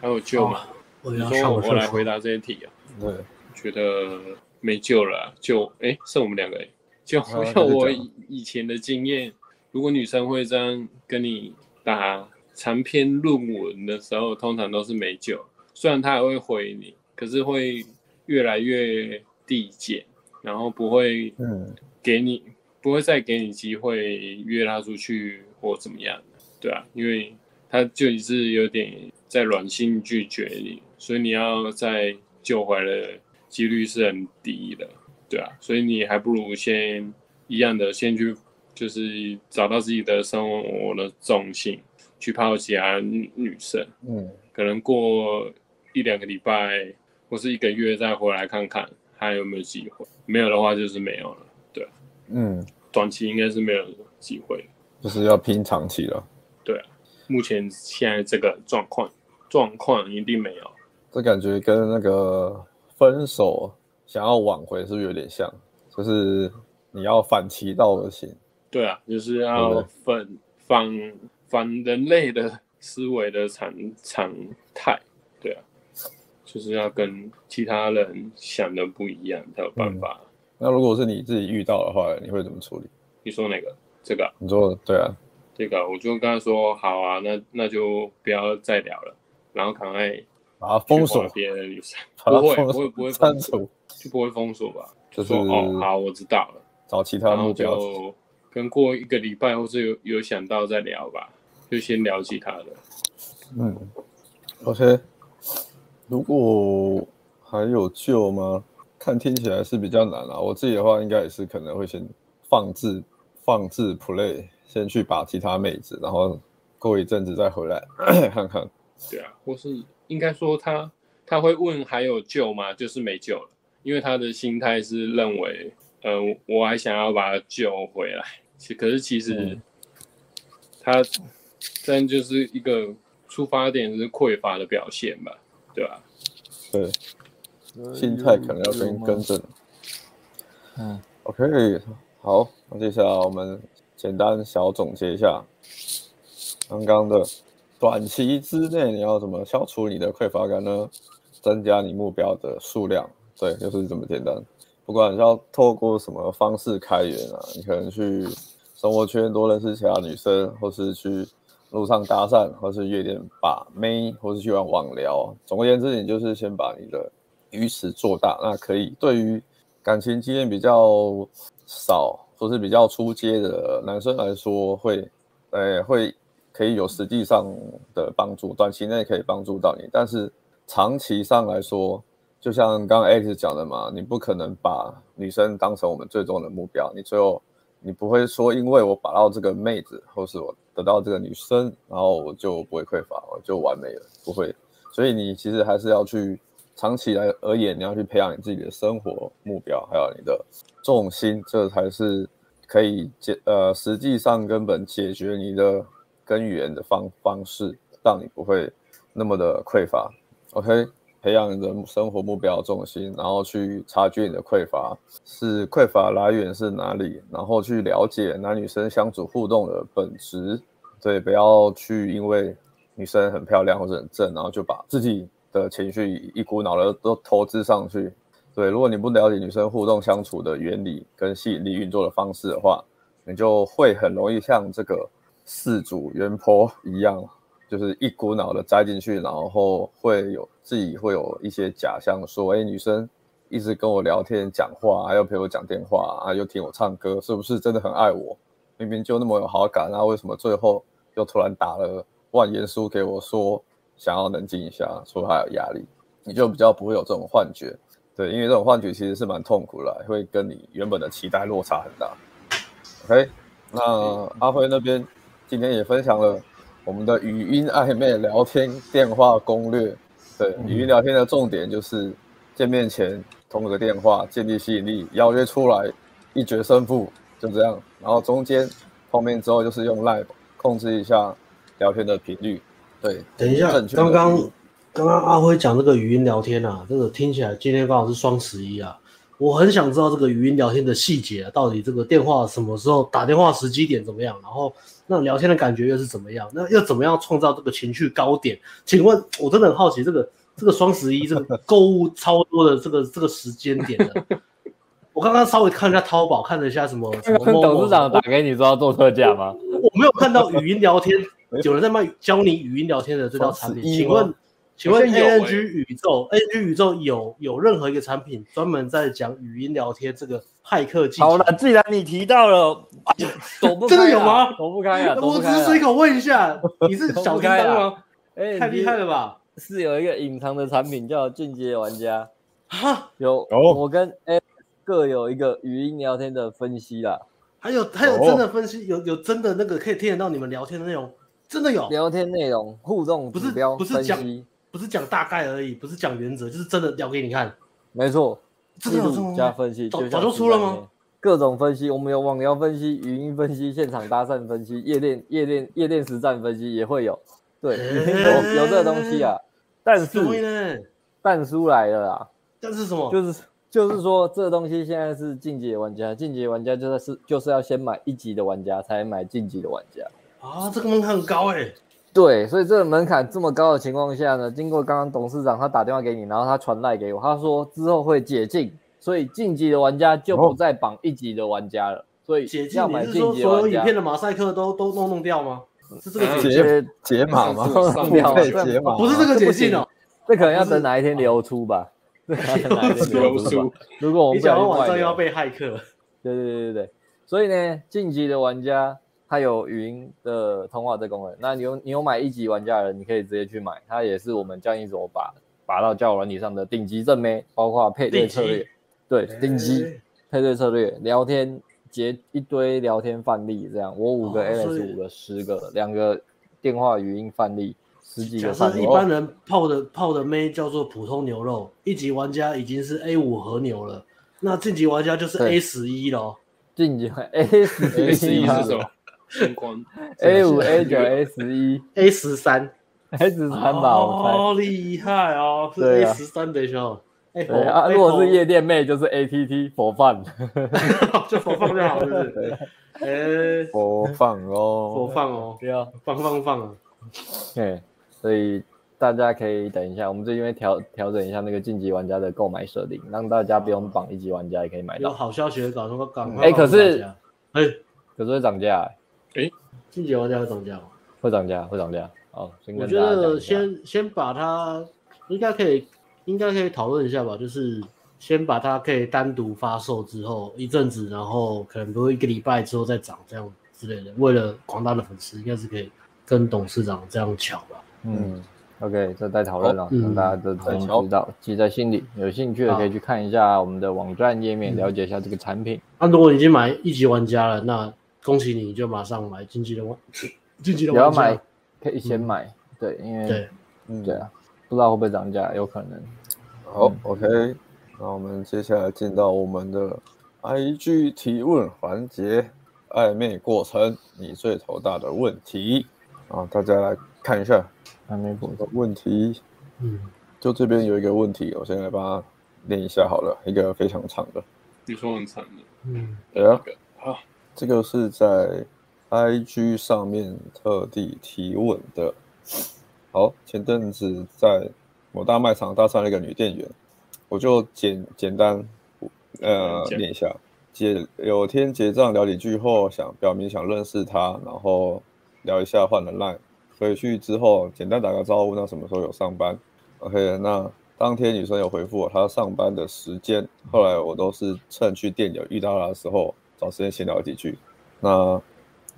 还有救吗？我要上我来回答这些题啊。对，觉得。没救了、啊，就哎，剩我们两个哎，就好像 *laughs* 我以前的经验，如果女生会这样跟你打长篇论文的时候，通常都是没救。虽然他还会回你，可是会越来越递减，然后不会嗯给你，不会再给你机会约他出去或怎么样，对啊，因为他就是有点在软性拒绝你，所以你要再救回来。几率是很低的，对啊，所以你还不如先一样的先去，就是找到自己的生活的重心，去泡其他女女生，嗯，可能过一两个礼拜或是一个月再回来看看还有没有机会，没有的话就是没有了，对啊，嗯，短期应该是没有机会，就是要拼长期了，对啊，目前现在这个状况状况一定没有，这感觉跟那个。分手想要挽回是不是有点像？就是你要反其道而行。对啊，就是要反反反人类的思维的常常态。对啊，就是要跟其他人想的不一样才有办法。嗯。那如果是你自己遇到的话，你会怎么处理？你说哪个？这个？你说对啊，这个我就跟他说好啊，那那就不要再聊了，然后赶快。把它封锁别的女生，不会不会不会删除，就不会封锁吧？就是哦，好，我知道了，找其他目标，就跟过一个礼拜，或是有有想到再聊吧，就先聊其他的。嗯，OK。如果还有救吗？看听起来是比较难啊。我自己的话，应该也是可能会先放置放置 play，先去把其他妹子，然后过一阵子再回来看看。对啊，或是。应该说他他会问还有救吗？就是没救了，因为他的心态是认为，呃，我还想要把他救回来。其可是其实他但就是一个出发点是匮乏的表现吧，对吧？对，心态可能要跟跟正。嗯，OK，好，那接下来我们简单小总结一下刚刚的。短期之内你要怎么消除你的匮乏感呢？增加你目标的数量，对，就是这么简单。不管你要透过什么方式开源啊，你可能去生活圈多认识其他女生，或是去路上搭讪，或是夜店把妹，或是去玩网聊。总而言之，你就是先把你的鱼池做大，那可以对于感情经验比较少或是比较初阶的男生来说会，会、欸、诶会。可以有实际上的帮助，短期内可以帮助到你，但是长期上来说，就像刚刚 X 讲的嘛，你不可能把女生当成我们最终的目标，你最后你不会说，因为我把到这个妹子，或是我得到这个女生，然后我就不会匮乏，我就完美了，不会。所以你其实还是要去长期来而言，你要去培养你自己的生活目标，还有你的重心，这才是可以解呃实际上根本解决你的根源的方方式，让你不会那么的匮乏。OK。培养你的生活目标重心，然后去察觉你的匮乏是匮乏来源是哪里，然后去了解男女生相处互动的本质。对，不要去因为女生很漂亮或者很正，然后就把自己的情绪一股脑的都投资上去。对，如果你不了解女生互动相处的原理跟吸引力运作的方式的话，你就会很容易像这个四组原坡一样。就是一股脑的栽进去，然后会有自己会有一些假象，说，哎，女生一直跟我聊天讲话，还要陪我讲电话，啊，又听我唱歌，是不是真的很爱我？明明就那么有好感，那为什么最后又突然打了万言书给我说，想要冷静一下，说还有压力？你就比较不会有这种幻觉，对，因为这种幻觉其实是蛮痛苦的，会跟你原本的期待落差很大。OK，那阿辉那边今天也分享了。我们的语音暧昧聊天电话攻略，对，语音聊天的重点就是见面前通个电话，建立吸引力，邀约出来，一决胜负，就这样。然后中间碰面之后，就是用 Live 控制一下聊天的频率。对，等一下，刚刚刚刚阿辉讲这个语音聊天啊，这个听起来今天刚好是双十一啊。我很想知道这个语音聊天的细节啊，到底这个电话什么时候打电话时机点怎么样？然后那聊天的感觉又是怎么样？那要怎么样创造这个情绪高点？请问，我真的很好奇，这个 *laughs* 这个双十一这个购物超多的这个这个时间点的，我刚刚稍微看了一下淘宝，看了一下什么 *laughs* 什么董事长打给你说要做特价吗？我没有看到语音聊天有人在卖教你语音聊天的这套产品，请问？请问 ANG 宇宙，ANG 宇宙有有任何一个产品专门在讲语音聊天这个骇客技巧？好了，既然你提到了，*laughs* 躲不开，真的有吗？躲不开啊！我只是随口问一下，*laughs* 你是小叮当吗？哎，太厉害了吧！是有一个隐藏的产品叫进阶玩家，哈，有我跟 A 各有一个语音聊天的分析啦，还有还有真的分析，有有真的那个可以听得到你们聊天的内容，真的有聊天内容互动指标分析。不是讲大概而已，不是讲原则，就是真的聊给你看。没错，记录加分析，早早就出了吗？各种分析，我们有网聊分析、语音分析、现场搭讪分析、夜店夜店夜店实战分析也会有。对，有有这个东西啊。但是，但书来了啊。但是什么？就是就是说，这个东西现在是进阶玩家，进阶玩家就是就是要先买一级的玩家才买晋级的玩家啊，这个门槛很高哎、欸。对，所以这个门槛这么高的情况下呢，经过刚刚董事长他打电话给你，然后他传赖给我，他说之后会解禁，所以晋级的玩家就不再绑一级的玩家了。所以要买晋级的玩家，解禁，你是说所有影片的马赛克都都弄弄掉吗？是这个解解解码吗？弄掉解码？不是这个解禁哦，这可能要等哪一天流出吧？这可能要等哪一天流出？如果我们讲网上要被骇客，对对对对对，所以呢，晋级的玩家。它有语音的通话的功能，那你有你有买一级玩家的人，你可以直接去买，它也是我们交易所把拔到交友软体上的顶级正妹，包括配对策略，对，顶级。配对策略，聊天截一堆聊天范例，这样。我五个 AS 五个十个，两个电话语音范例，十几个范例。一般人泡的泡的妹叫做普通牛肉，一级玩家已经是 A 五和牛了，那晋级玩家就是 A 十一咯。晋级 A 十一是什么？星光。*laughs* A 五 A 九 A 十一。*laughs* A 十三。A 十三吧，好厉害哦！是 A 十三的时候，哎，啊，如果是夜店妹，就是 A T T 佛放，*laughs* 就佛放就好，是不是？哎，佛放哦，佛放哦，不要放放放啊！对，所以大家可以等一下，我们最近会调调整一下那个晋级玩家的购买设定，让大家不用绑一级玩家也可以买到。有好消息搞什么搞？哎，可是，哎，可是会涨价。哎，晋级玩家会涨价吗？会涨价，会涨价。好，我觉得先先把它应该可以，应该可以讨论一下吧。就是先把它可以单独发售之后一阵子，然后可能多一个礼拜之后再涨这样之类的。为了广大的粉丝，应该是可以跟董事长这样抢吧。嗯，OK，这在讨论了，让大家都真知道，记在心里。有兴趣的可以去看一下我们的网站页面，了解一下这个产品。那如果已经买一级玩家了，那恭喜你，就马上买晋级的玩，晋级的玩家。要买可以先买，对，因为对，嗯，对啊，不知道会不会涨价，有可能。好，OK，那我们接下来进到我们的 IG 提问环节，暧昧过程，你最头大的问题。啊，大家来看一下。暧昧过程。问题，嗯，就这边有一个问题，我先来帮他念一下好了，一个非常长的，你说很长的，嗯，对啊，好，这个是在 IG 上面特地提问的。好，前阵子在某大卖场搭上了一个女店员，我就简简单呃念一下，结有天结账聊几句后，想表明想认识她，然后聊一下换了 line。回去之后简单打个招呼，那什么时候有上班？OK，那当天女生有回复我她上班的时间，后来我都是趁去店里遇到她的时候找时间闲聊几句。那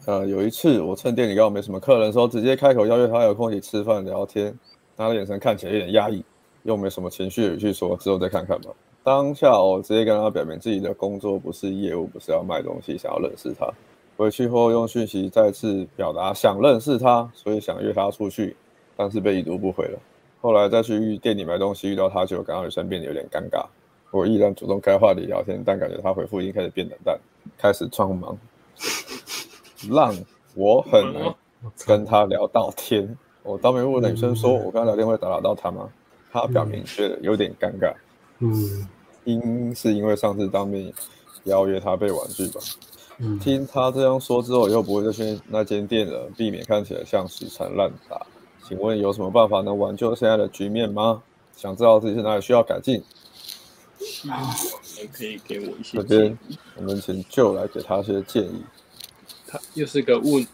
呃有一次我趁店里刚好没什么客人的时候，直接开口邀约他有空一起吃饭聊天，他的眼神看起来有点压抑，又没什么情绪去说之后再看看吧。当下我直接跟他表明自己的工作不是业务，不是要卖东西，想要认识他。回去后用讯息再次表达想认识他，所以想约他出去，但是被已读不回了。后来再去店里买东西遇到他，就感到女生变得有点尴尬。我依然主动开话题聊天，但感觉他回复已经开始变冷淡，开始装忙，让我很难跟他聊到天。我当面问女生说：“我跟他聊天会打扰到他吗？”他表明觉得有点尴尬。嗯，应是因为上次当面邀约他被婉拒吧。听他这样说之后，以后不会再去那间店了，避免看起来像死缠烂打。请问有什么办法能挽救现在的局面吗？想知道自己是哪里需要改进？啊，可以给我一些。这边我们请 Joe 来给他一些建议。他又是个问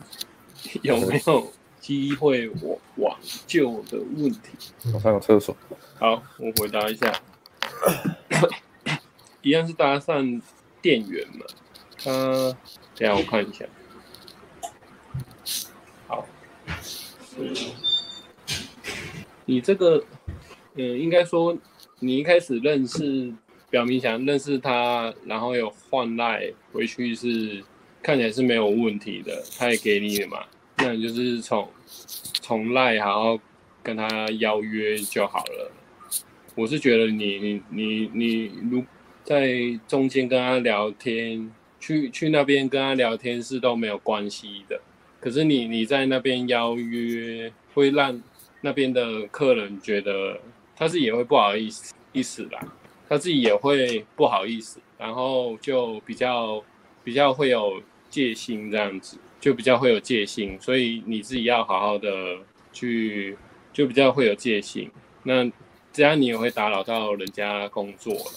有没有机会我挽救的问题。我上个厕所。好，我回答一下。一样是搭讪店员嘛。他、呃，等下我看一下。好，你这个，嗯，应该说，你一开始认识，表明想认识他，然后有换赖回去是看起来是没有问题的，他也给你了嘛，那你就是从从赖好好跟他邀约就好了。我是觉得你你你你如在中间跟他聊天。去去那边跟他聊天是都没有关系的，可是你你在那边邀约，会让那边的客人觉得他自己也会不好意思意思啦，他自己也会不好意思，然后就比较比较会有戒心这样子，就比较会有戒心，所以你自己要好好的去，就比较会有戒心。那这样你也会打扰到人家工作了，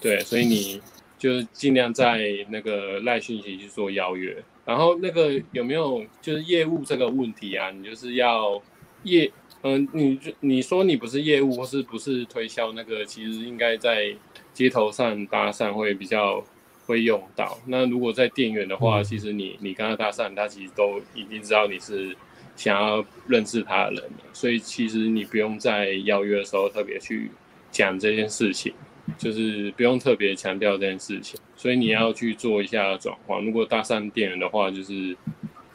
对，所以你。就是尽量在那个赖讯息去做邀约，然后那个有没有就是业务这个问题啊？你就是要业，嗯，你你说你不是业务或是不是推销那个，其实应该在街头上搭讪会比较会用到。那如果在店员的话，其实你你跟他搭讪，他其实都已经知道你是想要认识他的人了，所以其实你不用在邀约的时候特别去讲这件事情。就是不用特别强调这件事情，所以你要去做一下转换。如果搭讪店员的话，就是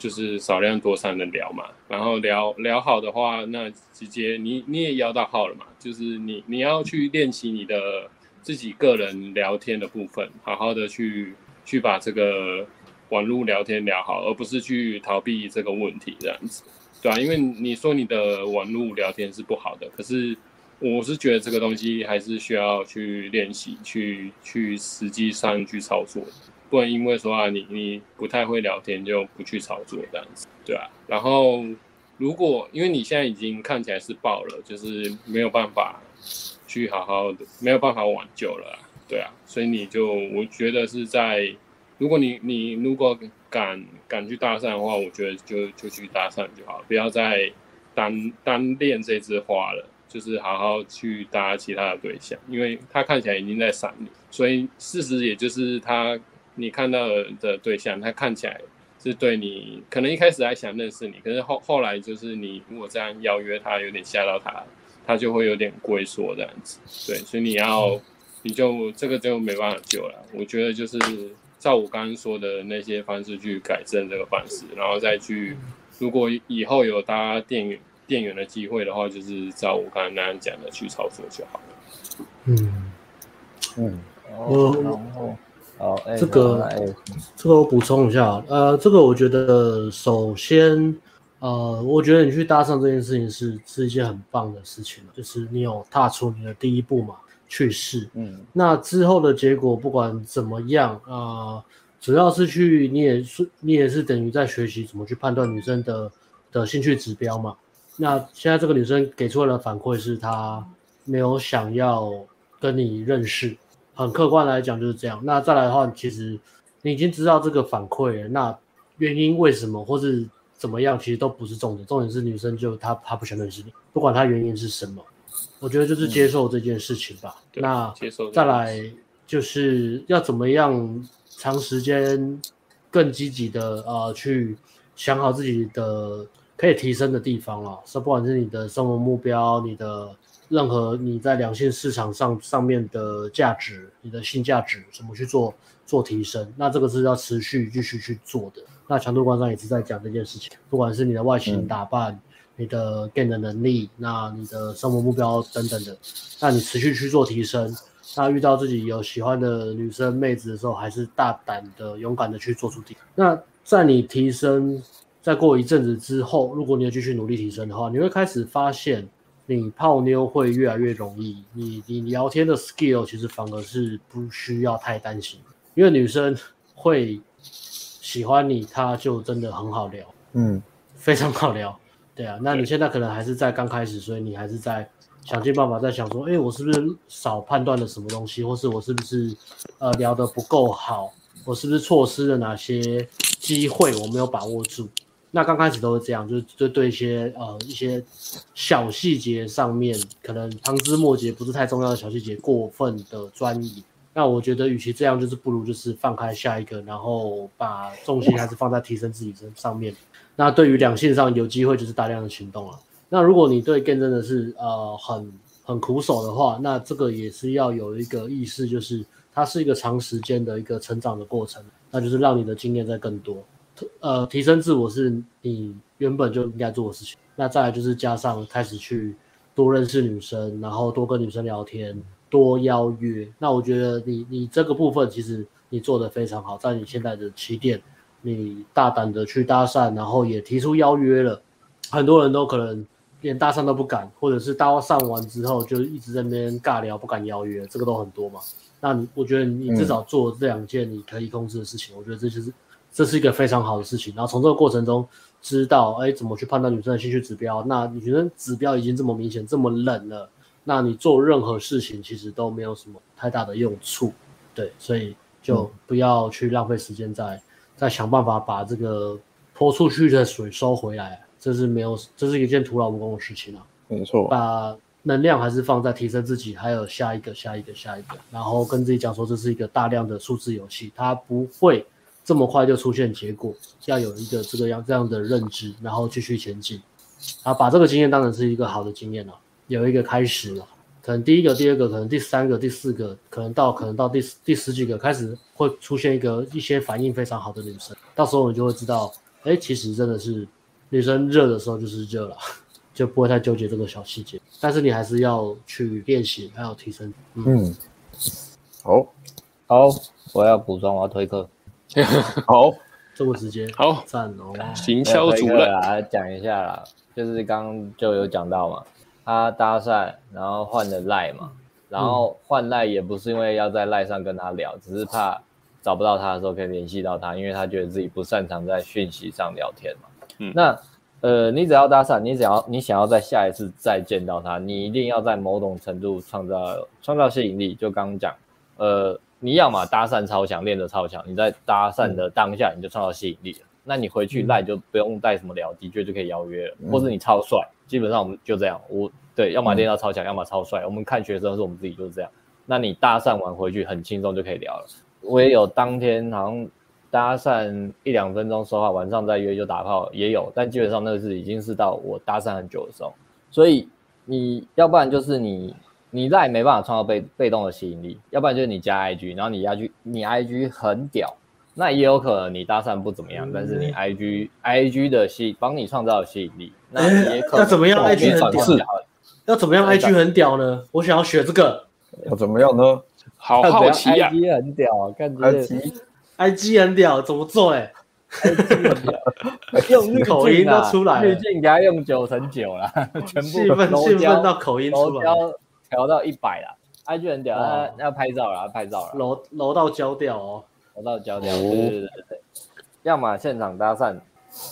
就是少量多餐的聊嘛，然后聊聊好的话，那直接你你也邀到号了嘛，就是你你要去练习你的自己个人聊天的部分，好好的去去把这个网络聊天聊好，而不是去逃避这个问题这样子，对啊，因为你说你的网络聊天是不好的，可是。我是觉得这个东西还是需要去练习，去去实际上去操作，不能因为说啊你你不太会聊天就不去操作这样子，对啊。然后如果因为你现在已经看起来是爆了，就是没有办法去好好的，没有办法挽救了，对啊。所以你就我觉得是在，如果你你如果敢敢去搭讪的话，我觉得就就去搭讪就好，不要再单单恋这枝花了。就是好好去搭其他的对象，因为他看起来已经在闪你，所以事实也就是他你看到的对象，他看起来是对你可能一开始还想认识你，可是后后来就是你如果这样邀约他，有点吓到他，他就会有点龟缩这样子。对，所以你要你就这个就没办法救了。我觉得就是照我刚刚说的那些方式去改正这个方式，然后再去如果以后有搭店员店员的机会的话，就是照我刚刚那样讲的去操作就好了。嗯嗯，哦。哦，这个，这个我补充一下，呃，这个我觉得首先，呃，我觉得你去搭上这件事情是是一件很棒的事情，就是你有踏出你的第一步嘛，去试，嗯，那之后的结果不管怎么样啊，呃，主要是去你也是你也是等于在学习怎么去判断女生的的兴趣指标嘛，那现在这个女生给出来的反馈是她没有想要跟你认识。很客观来讲就是这样。那再来的话，其实你已经知道这个反馈了，那原因为什么或是怎么样，其实都不是重点。重点是女生就她她不想认识你，不管她原因是什么，我觉得就是接受这件事情吧。嗯、那再来就是要怎么样长时间更积极的呃去想好自己的可以提升的地方啊，是不管是你的生活目标，你的。任何你在两性市场上上面的价值，你的性价值怎么去做做提升？那这个是要持续继续去做的。那强度关山也是在讲这件事情，不管是你的外形打扮、你的 game 的能力，那你的生活目标等等的，那你持续去做提升。那遇到自己有喜欢的女生妹子的时候，还是大胆的、勇敢的去做出提。那在你提升，再过一阵子之后，如果你要继续努力提升的话，你会开始发现。你泡妞会越来越容易，你你聊天的 skill 其实反而是不需要太担心，因为女生会喜欢你，她就真的很好聊，嗯，非常好聊，对啊。那你现在可能还是在刚开始，所以你还是在想尽办法在想说，哎，我是不是少判断了什么东西，或是我是不是呃聊得不够好，我是不是错失了哪些机会我没有把握住？那刚开始都是这样，就就对一些呃一些小细节上面，可能旁枝末节不是太重要的小细节，过分的专一。那我觉得，与其这样，就是不如就是放开下一个，然后把重心还是放在提升自己身上面。那对于两性上有机会，就是大量的行动了。那如果你对剑真的是呃很很苦手的话，那这个也是要有一个意识，就是它是一个长时间的一个成长的过程，那就是让你的经验再更多。呃，提升自我是你原本就应该做的事情。那再来就是加上开始去多认识女生，然后多跟女生聊天，多邀约。那我觉得你你这个部分其实你做的非常好，在你现在的起点，你大胆的去搭讪，然后也提出邀约了。很多人都可能连搭讪都不敢，或者是搭讪完之后就一直在那边尬聊，不敢邀约，这个都很多嘛。那你我觉得你至少做这两件你可以控制的事情，嗯、我觉得这就是。这是一个非常好的事情，然后从这个过程中知道，哎，怎么去判断女生的兴趣指标？那女生指标已经这么明显、这么冷了，那你做任何事情其实都没有什么太大的用处，对，所以就不要去浪费时间在在想办法把这个泼出去的水收回来，这是没有，这是一件徒劳无功的事情啊。没错，把能量还是放在提升自己，还有下一个、下一个、下一个，然后跟自己讲说，这是一个大量的数字游戏，它不会。这么快就出现结果，要有一个这个样这样的认知，然后继续前进，啊，把这个经验当成是一个好的经验了，有一个开始了，可能第一个、第二个，可能第三个、第四个，可能到可能到第第十几个开始会出现一个一些反应非常好的女生，到时候你就会知道，哎，其实真的是女生热的时候就是热了，*laughs* 就不会太纠结这个小细节，但是你还是要去练习，还要提升。嗯，嗯。好，好，我要补妆，我要推课。*laughs* 好，这么直接，好赞哦！行销主任啊讲一下啦，就是刚刚就有讲到嘛，他搭讪，然后换了赖嘛，然后换赖也不是因为要在赖上跟他聊，只是怕找不到他的时候可以联系到他，因为他觉得自己不擅长在讯息上聊天嘛。嗯，那呃，你只要搭讪，你只要你想要在下一次再见到他，你一定要在某种程度创造创造吸引力，就刚刚讲，呃。你要嘛搭讪超强，练得超强，你在搭讪的当下你就创造吸引力了。嗯、那你回去赖就不用带什么聊，的确就可以邀约了。嗯、或者你超帅，基本上我们就这样。我对，要么练到超强，嗯、要么超帅。我们看学生是我们自己就是这样。那你搭讪完回去很轻松就可以聊了。我也有当天好像搭讪一两分钟说话，晚上再约就打炮也有，但基本上那是已经是到我搭讪很久的时候，所以你要不然就是你你赖没办法创造被被动的吸引力，要不然就是你加 IG，然后你 IG 你 IG 很屌，那也有可能你搭讪不怎么样，但是你 IG IG 的吸帮你创造了吸引力，那也可能、欸、*laughs* 要怎么样 IG 很屌？要怎么样 IG 很屌呢？我想要学这个，要怎么样呢？好好奇啊！IG 很屌啊，感觉 IG 很屌，怎么做、欸？哎，用口音都出来了，滤镜给他用九成九了，全部兴奋兴奋到口音出来，调调到一百啦。IG 很屌，那要拍照了，要拍照了，楼楼到焦掉哦，楼到焦掉。对对对对，要么现场搭讪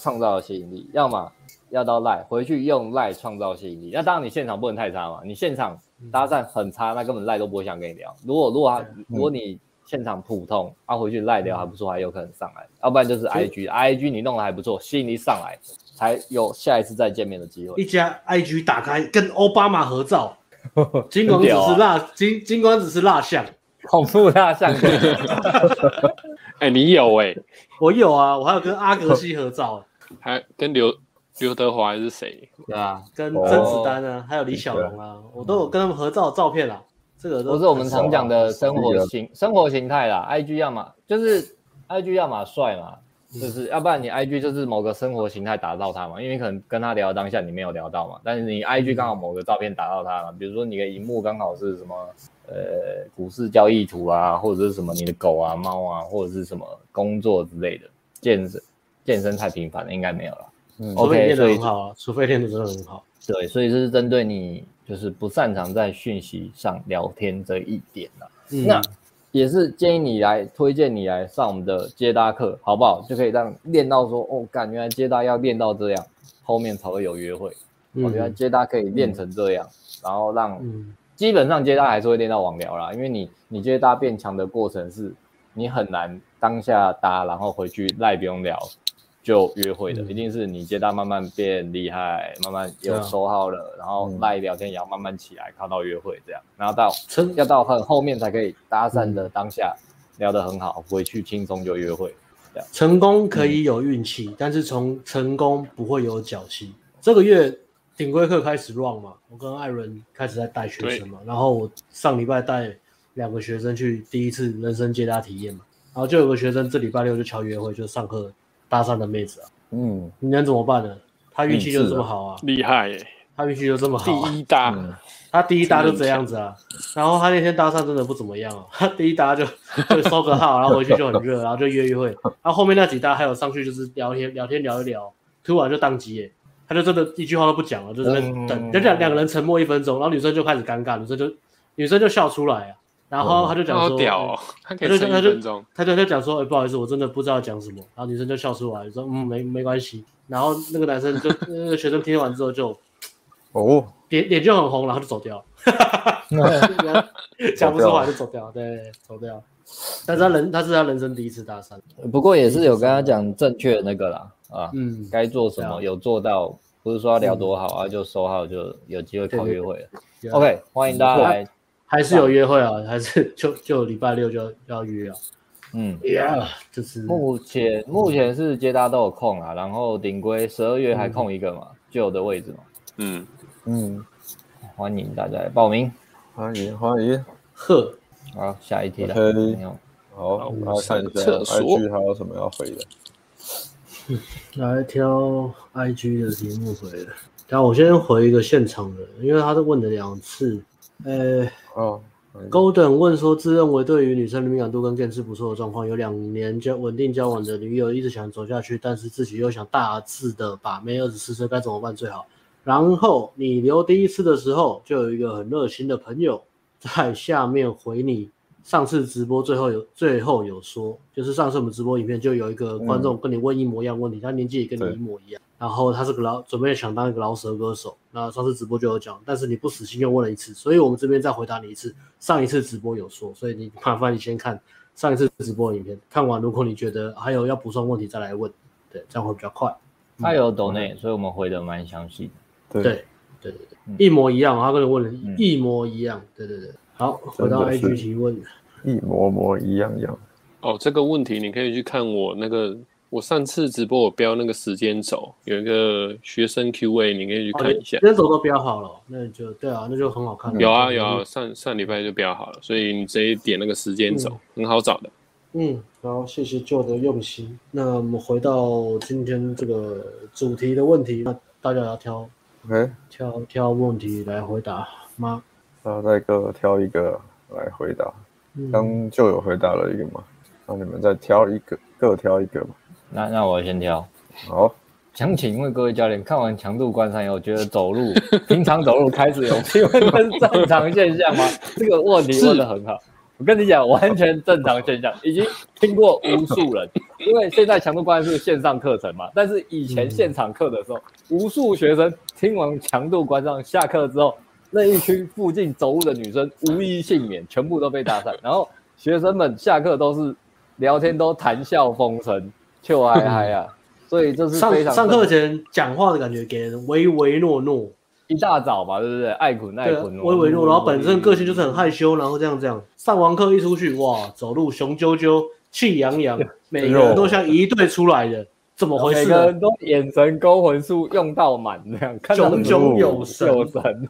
创造吸引力，要么要到赖回去用赖创造吸引力。那当然你现场不能太差嘛，你现场搭讪很差，那根本赖都不会想跟你聊。如果如果他如果你现场普通，他、啊、回去赖聊还不错，还有可能上来，要不然就是 IG，IG 你弄得还不错，吸引力上来，才有下一次再见面的机会。一家 IG 打开跟奥巴马合照，*laughs* 金光只是蜡、啊、金金光只是蜡像，*laughs* 恐怖蜡像。*laughs* 哎、欸，你有哎、欸，我有啊，我还有跟阿格西合照，还跟刘刘德华还是谁？对啊，跟甄子丹啊，还有李小龙啊，我都有跟他们合照的照片啊。这个都是我们常讲的生活形生活形态啦，IG 要么就是 IG 要么帅嘛，就是要不然你 IG 就是某个生活形态打到他嘛，因为可能跟他聊当下你没有聊到嘛，但是你 IG 刚好某个照片打到他嘛，比如说你的荧幕刚好是什么呃股市交易图啊，或者是什么你的狗啊猫啊，或者是什么工作之类的，健身健身太频繁了应该没有了，嗯，OK 练得很好啊，除非练得真的很好，对，所以这是针对你。就是不擅长在讯息上聊天这一点了，嗯，那也是建议你来推荐你来上我们的接搭课，好不好？就可以让练到说，哦，感觉接搭要练到这样，后面才会有约会。我觉得接搭可以练成这样，嗯，然后让基本上接搭还是会练到网聊啦，因为你你接搭变强的过程是，你很难当下搭，然后回去赖不用聊。就约会的，嗯、一定是你接单慢慢变厉害，慢慢有收号了，然后赖聊天也要慢慢起来，靠到约会这样，然后到成要到很后面才可以搭讪的当下聊得很好，回去轻松就约会这样。成功可以有运气，嗯，但是从成功不会有侥幸。这个月顶规课开始 run 嘛，我跟艾伦开始在带学生嘛，然后我上礼拜带两个学生去第一次人生接搭体验嘛，然后就有个学生这礼拜六就敲约会，就上课。搭讪的妹子啊，嗯，你能怎么办呢？他运气就这么好啊，厉害耶！他运气就这么好，第一搭，他第一搭就这样子啊。然后他那天搭讪真的不怎么样啊，*laughs* 他第一搭就 *laughs* 就收个号，然后回去就很热，然后就约约会。然后后面那几搭还有上去就是聊天聊天聊一聊，突然就宕机耶，他就真的一句话都不讲了，就在那等，就两两个人沉默一分钟，然后女生就开始尴尬，女生就女生就笑出来啊。然后他就讲说，哦、他就 *laughs* 他就他就他就讲说，哎，不好意思，我真的不知道讲什么。然后女生就笑出来，说，嗯，没没关系。然后那个男生就 *laughs* 那个学生听完之后就，哦，脸脸就很红，然后就走掉，*laughs* 讲不出话就走掉，对，走掉。但是他人他是他人生第一次搭讪，不过也是有跟他讲正确的那个啦，啊，嗯，该做什么有做到，不是说聊多好啊就收好就有机会靠约会了。OK，欢迎大家来。还是有约会啊，还是 *laughs* 就就礼拜六就要要约啊。嗯，Yeah，就是目前目前是接搭都有空啊，然后顶规十二月还空一个嘛，旧、嗯、的位置嘛。嗯嗯，欢迎大家来报名，欢迎欢迎。呵，好，下一题了。Okay. 好，我来看一下 IG 还有什么要回的。*laughs* 来挑 IG 的题目回的，但我先回一个现场的，因为他都问了两次。呃，哦，Golden 问说，自认为对于女生的敏感度跟见识不错的状况，有两年交稳定交往的女友一直想走下去，但是自己又想大致的把妹，二十四岁该怎么办最好？然后你留第一次的时候，就有一个很热心的朋友在下面回你。上次直播最后有最后有说，就是上次我们直播影片就有一个观众跟你问一模一样问题，嗯、他年纪也跟你一模一样，然后他是个老准备想当一个老舌歌手，那上次直播就有讲，但是你不死心又问了一次，所以我们这边再回答你一次，上一次直播有说，所以你麻烦你先看上一次直播影片，看完如果你觉得还有要补充问题再来问，对，这样会比较快。他有抖内，所以我们回的蛮详细的，对对对对一模一样，他跟你问的一模一样，对对对。好，回到 A G 提问。一模模一样样。哦，这个问题你可以去看我那个，我上次直播我标那个时间轴，有一个学生 Q&A，你可以去看一下。时间轴都标好了，那就对啊，那就很好看。有啊有啊，上上礼拜就标好了，所以你直接点那个时间轴，嗯、很好找的。嗯，好，谢谢 Joe 的用心。那我们回到今天这个主题的问题，那大家要挑，OK，挑挑问题来回答吗？大家再各挑一个来回答。刚、嗯、就有回答了一个嘛，那你们再挑一个，各挑一个嘛。那那我先挑。好，想请问各位教练，看完强度关山以后，觉得走路 *laughs* 平常走路开始有气温是正常现象吗？*laughs* 这个问题问得很好。我跟你讲，完全正常现象，已经听过无数人。*laughs* 因为现在强度关山是线上课程嘛，但是以前现场课的时候，嗯、无数学生听完强度关山下课之后，那一区附近走路的女生无一幸免，全部都被搭讪。然后学生们下课都是聊天，都谈笑风生，就嗨嗨啊！*laughs* 所以这是非常上上课前讲话的感觉，给人唯唯诺诺。一大早吧，对不对？爱困爱困，唯唯诺诺。然后本身个性就是很害羞，然后这样这样。上完课一出去，哇，走路雄赳赳，气洋洋，*laughs* 每个人都像一队出来的，怎么回事？每个人都眼神勾魂术用到满，这样炯炯有神，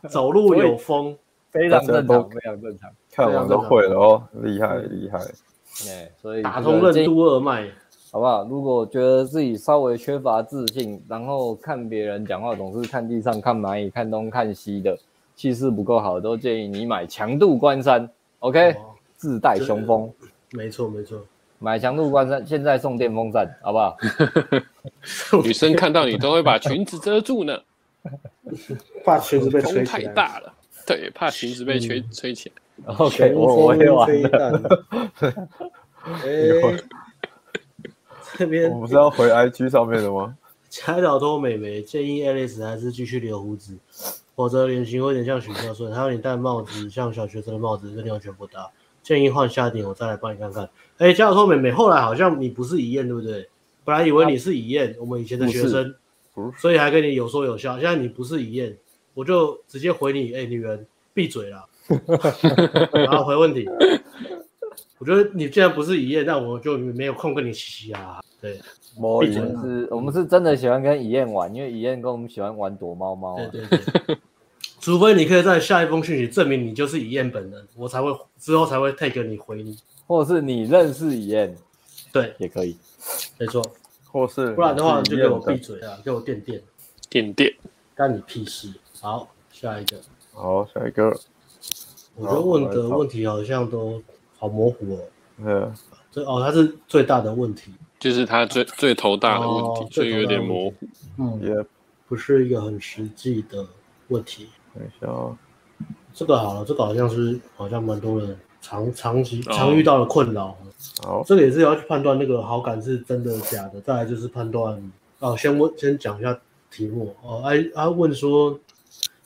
走路有风，非常正常，非常正常。看完都会了哦，厉害厉害。哎，所以打通任督二脉。好不好？如果觉得自己稍微缺乏自信，然后看别人讲话总是看地上、看蚂蚁、看东看西的，气势不够好，都建议你买强度关山，OK？、哦、自带雄风。没错没错，买强度关山，现在送电风扇，好不好？*laughs* 女生看到你都会把裙子遮住呢，*laughs* 怕裙子被吹太大了。对，怕裙子被吹、嗯、吹起来。OK，我我也完了。*laughs* 哎。这边我不是要回 IG 上面的吗？恰脚托美眉建议 Alice 还是继续留胡子，否则脸型会有点像许教授，还有你戴帽子像小学生的帽子，跟你完全不搭。建议换下一点，我再来帮你看看。哎、欸，恰脚托美眉，后来好像你不是乙燕对不对？本来以为你是乙燕，我们以前的学生，所以还跟你有说有笑。现在你不是乙燕，我就直接回你，哎、欸，女人闭嘴啦，*laughs* 然后回问题。我觉得你既然不是一燕，那我就没有空跟你嘻嘻啊。对，我们是，我们是真的喜欢跟乙燕玩，因为乙燕跟我们喜欢玩躲猫猫。对对对，除非你可以在下一封讯息证明你就是乙燕本人，我才会之后才会 take 你回你，或者是你认识乙燕，对，也可以，没错。或是不然的话，你就给我闭嘴啊，给我垫垫，垫垫，干你屁事。好，下一个。好，下一个。我觉得问的问题好像都。好模糊哦，嗯，这哦，它是最大的问题，就是它最最头大的问题，所以有点模糊，嗯，也不是一个很实际的问题。等一下哦，这个好了，这个好像是好像蛮多人长长期常遇到的困扰。好，这个也是要去判断那个好感是真的假的。再来就是判断哦，先问先讲一下题目哦，哎，他问说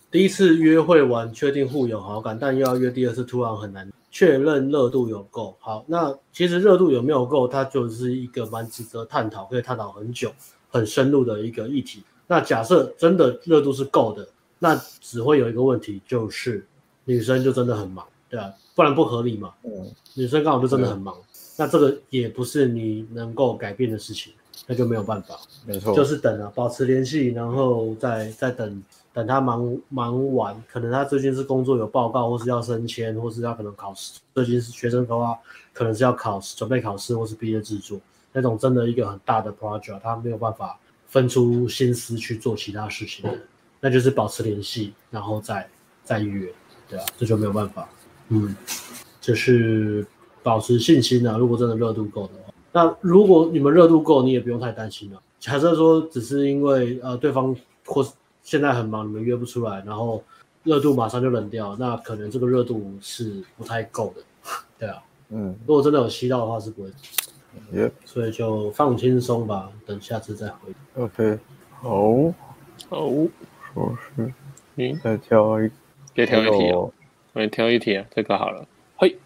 第一次约会完确定互有好感，但又要约第二次，突然很难。确认热度有够好，那其实热度有没有够，它就是一个蛮值得探讨，可以探讨很久、很深入的一个议题。那假设真的热度是够的，那只会有一个问题，就是女生就真的很忙，对啊，不然不合理嘛。嗯，女生刚好就真的很忙，那这个也不是你能够改变的事情，那就没有办法。没错，就是等啊，保持联系，然后再再等。等他忙忙完，可能他最近是工作有报告，或是要升迁，或是要可能考试。最近是学生的话，可能是要考试，准备考试，或是毕业制作那种真的一个很大的 project，他没有办法分出心思去做其他事情，那就是保持联系，然后再再约，对啊，这就没有办法。嗯，就是保持信心啊。如果真的热度够的话，那如果你们热度够，你也不用太担心了。假设说只是因为呃对方或是现在很忙，你们约不出来，然后热度马上就冷掉，那可能这个热度是不太够的，*laughs* 对啊，嗯，如果真的有吸到的话是不会，耶，所以就放轻松吧，等下次再回。OK，好，好，说是，你再挑一，再挑一题哦，我来挑一题啊，这个好了，嘿，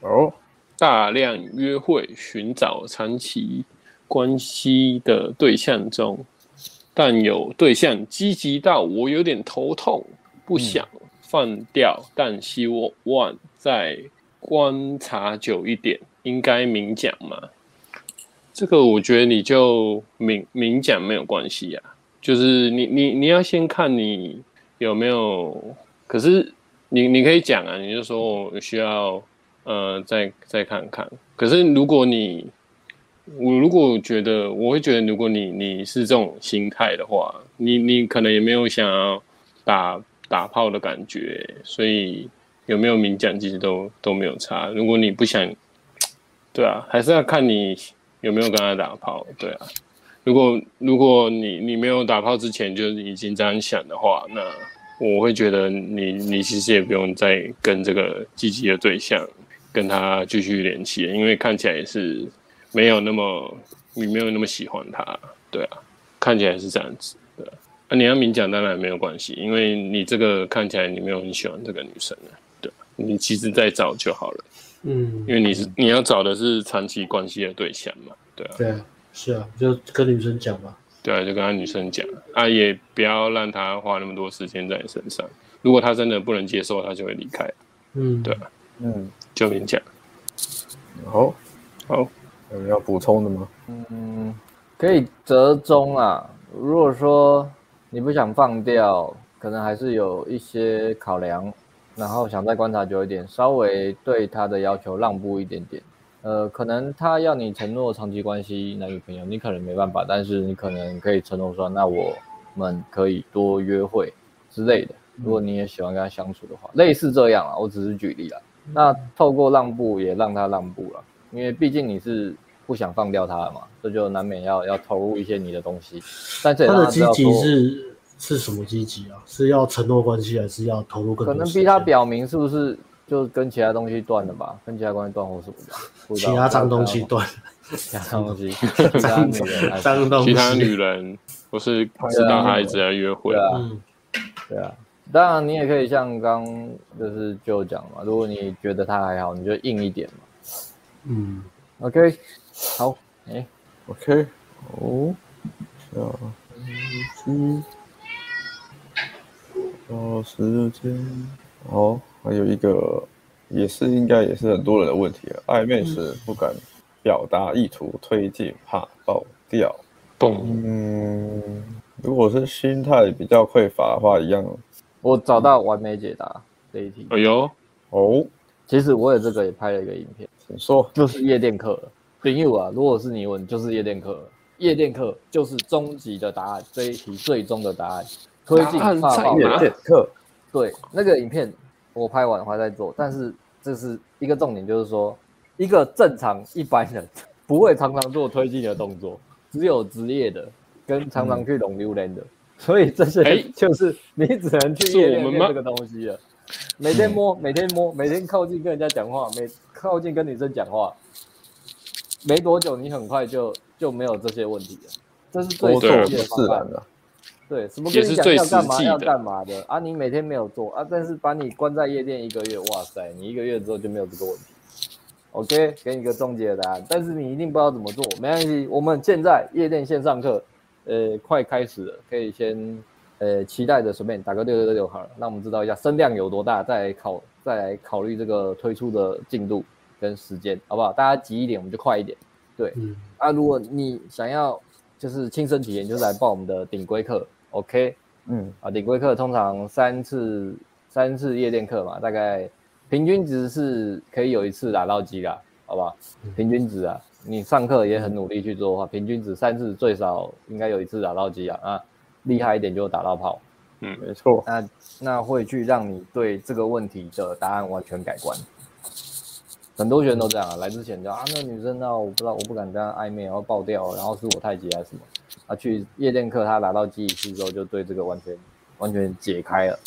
哦，大量约会寻找长期关系的对象中。但有对象积极到我有点头痛，不想放掉，嗯、但希望再观察久一点。应该明讲吗？这个我觉得你就明明讲没有关系啊，就是你你你要先看你有没有，可是你你可以讲啊，你就说我需要呃再再看看。可是如果你我如果觉得我会觉得，如果你你是这种心态的话，你你可能也没有想要打打炮的感觉，所以有没有明讲其实都都没有差。如果你不想，对啊，还是要看你。有没有跟他打炮？对啊，如果如果你你没有打炮之前就已经这样想的话，那我会觉得你你其实也不用再跟这个积极的对象跟他继续联系，因为看起来也是没有那么你没有那么喜欢他，对啊，看起来是这样子，对啊，那你要明讲当然没有关系，因为你这个看起来你没有很喜欢这个女生啊，对，你其实再找就好了。嗯，因为你是你要找的是长期关系的对象嘛，对啊，对啊，是啊，就跟女生讲嘛，对啊，就跟他女生讲啊，也不要让他花那么多时间在你身上，如果他真的不能接受，他就会离开，嗯，对啊，嗯，就明讲，好，好，有人要补充的吗？嗯，可以折中啊，如果说你不想放掉，可能还是有一些考量。然后想再观察久一点，稍微对他的要求让步一点点。呃，可能他要你承诺长期关系男女朋友，你可能没办法，但是你可能可以承诺说，那我们可以多约会之类的。如果你也喜欢跟他相处的话，类似这样啊，我只是举例了。那透过让步也让他让步了，因为毕竟你是不想放掉他了嘛，这就难免要要投入一些你的东西。但这他的积极是。是什么积极啊？是要承诺关系，还是要投入更多？可能逼他表明是不是就跟其他东西断了吧？跟其他关系断或什么的？其他脏东西断，*laughs* 其他东西，脏女人，脏东西，*laughs* 其他女人不是知道他一直在约会。对啊，对啊。当然，你也可以像刚就是就讲嘛，如果你觉得他还好，你就硬一点嘛。嗯，OK，好，哎，OK，哦，小鸡。哦，时间哦，还有一个也是应该也是很多人的问题啊。暧昧时不敢表达意图，推进怕爆掉。嗯，如果是心态比较匮乏的话，一样。我找到完美解答这一题。哎呦，哦，其实我也这个也拍了一个影片，请说，就是夜店课。朋友啊，如果是你问，就是夜店课。夜店课就是终极的答案，这一题最终的答案。推进法报夜店客。对，那个影片我拍完还在做，但是这是一个重点，就是说一个正常一般人不会常常做推进的动作，只有职业的跟常常去龙溜人的，所以这些就是你只能去夜店练这个东西了。每天摸，每天摸，每天靠近跟人家讲话，每靠近跟女生讲话，没多久你很快就就没有这些问题了。这是最自然的。对，什么跟你讲要干嘛要干嘛的啊？你每天没有做啊，但是把你关在夜店一个月，哇塞，你一个月之后就没有这个问题。OK，给你个终极的答案，但是你一定不知道怎么做，没关系，我们现在夜店线上课，呃，快开始了，可以先呃期待着，随便打个六六六六好了，那我们知道一下声量有多大，再来考再来考虑这个推出的进度跟时间，好不好？大家急一点，我们就快一点。对，嗯、啊，如果你想要就是亲身体验，就是来报我们的顶规课。OK，嗯啊，顶规课通常三次三次夜店课嘛，大概平均值是可以有一次打到机啦，好不好？平均值啊，你上课也很努力去做的话，平均值三次最少应该有一次打到机啊啊，厉害一点就打到炮，嗯，没错，那那会去让你对这个问题的答案完全改观。很多学生都这样啊，来之前就啊，那女生那我不知道，我不敢跟她暧昧，然后爆掉，然后是我太急还是什么？啊，去夜店课，他拿到记忆器之后，就对这个完全完全解开了。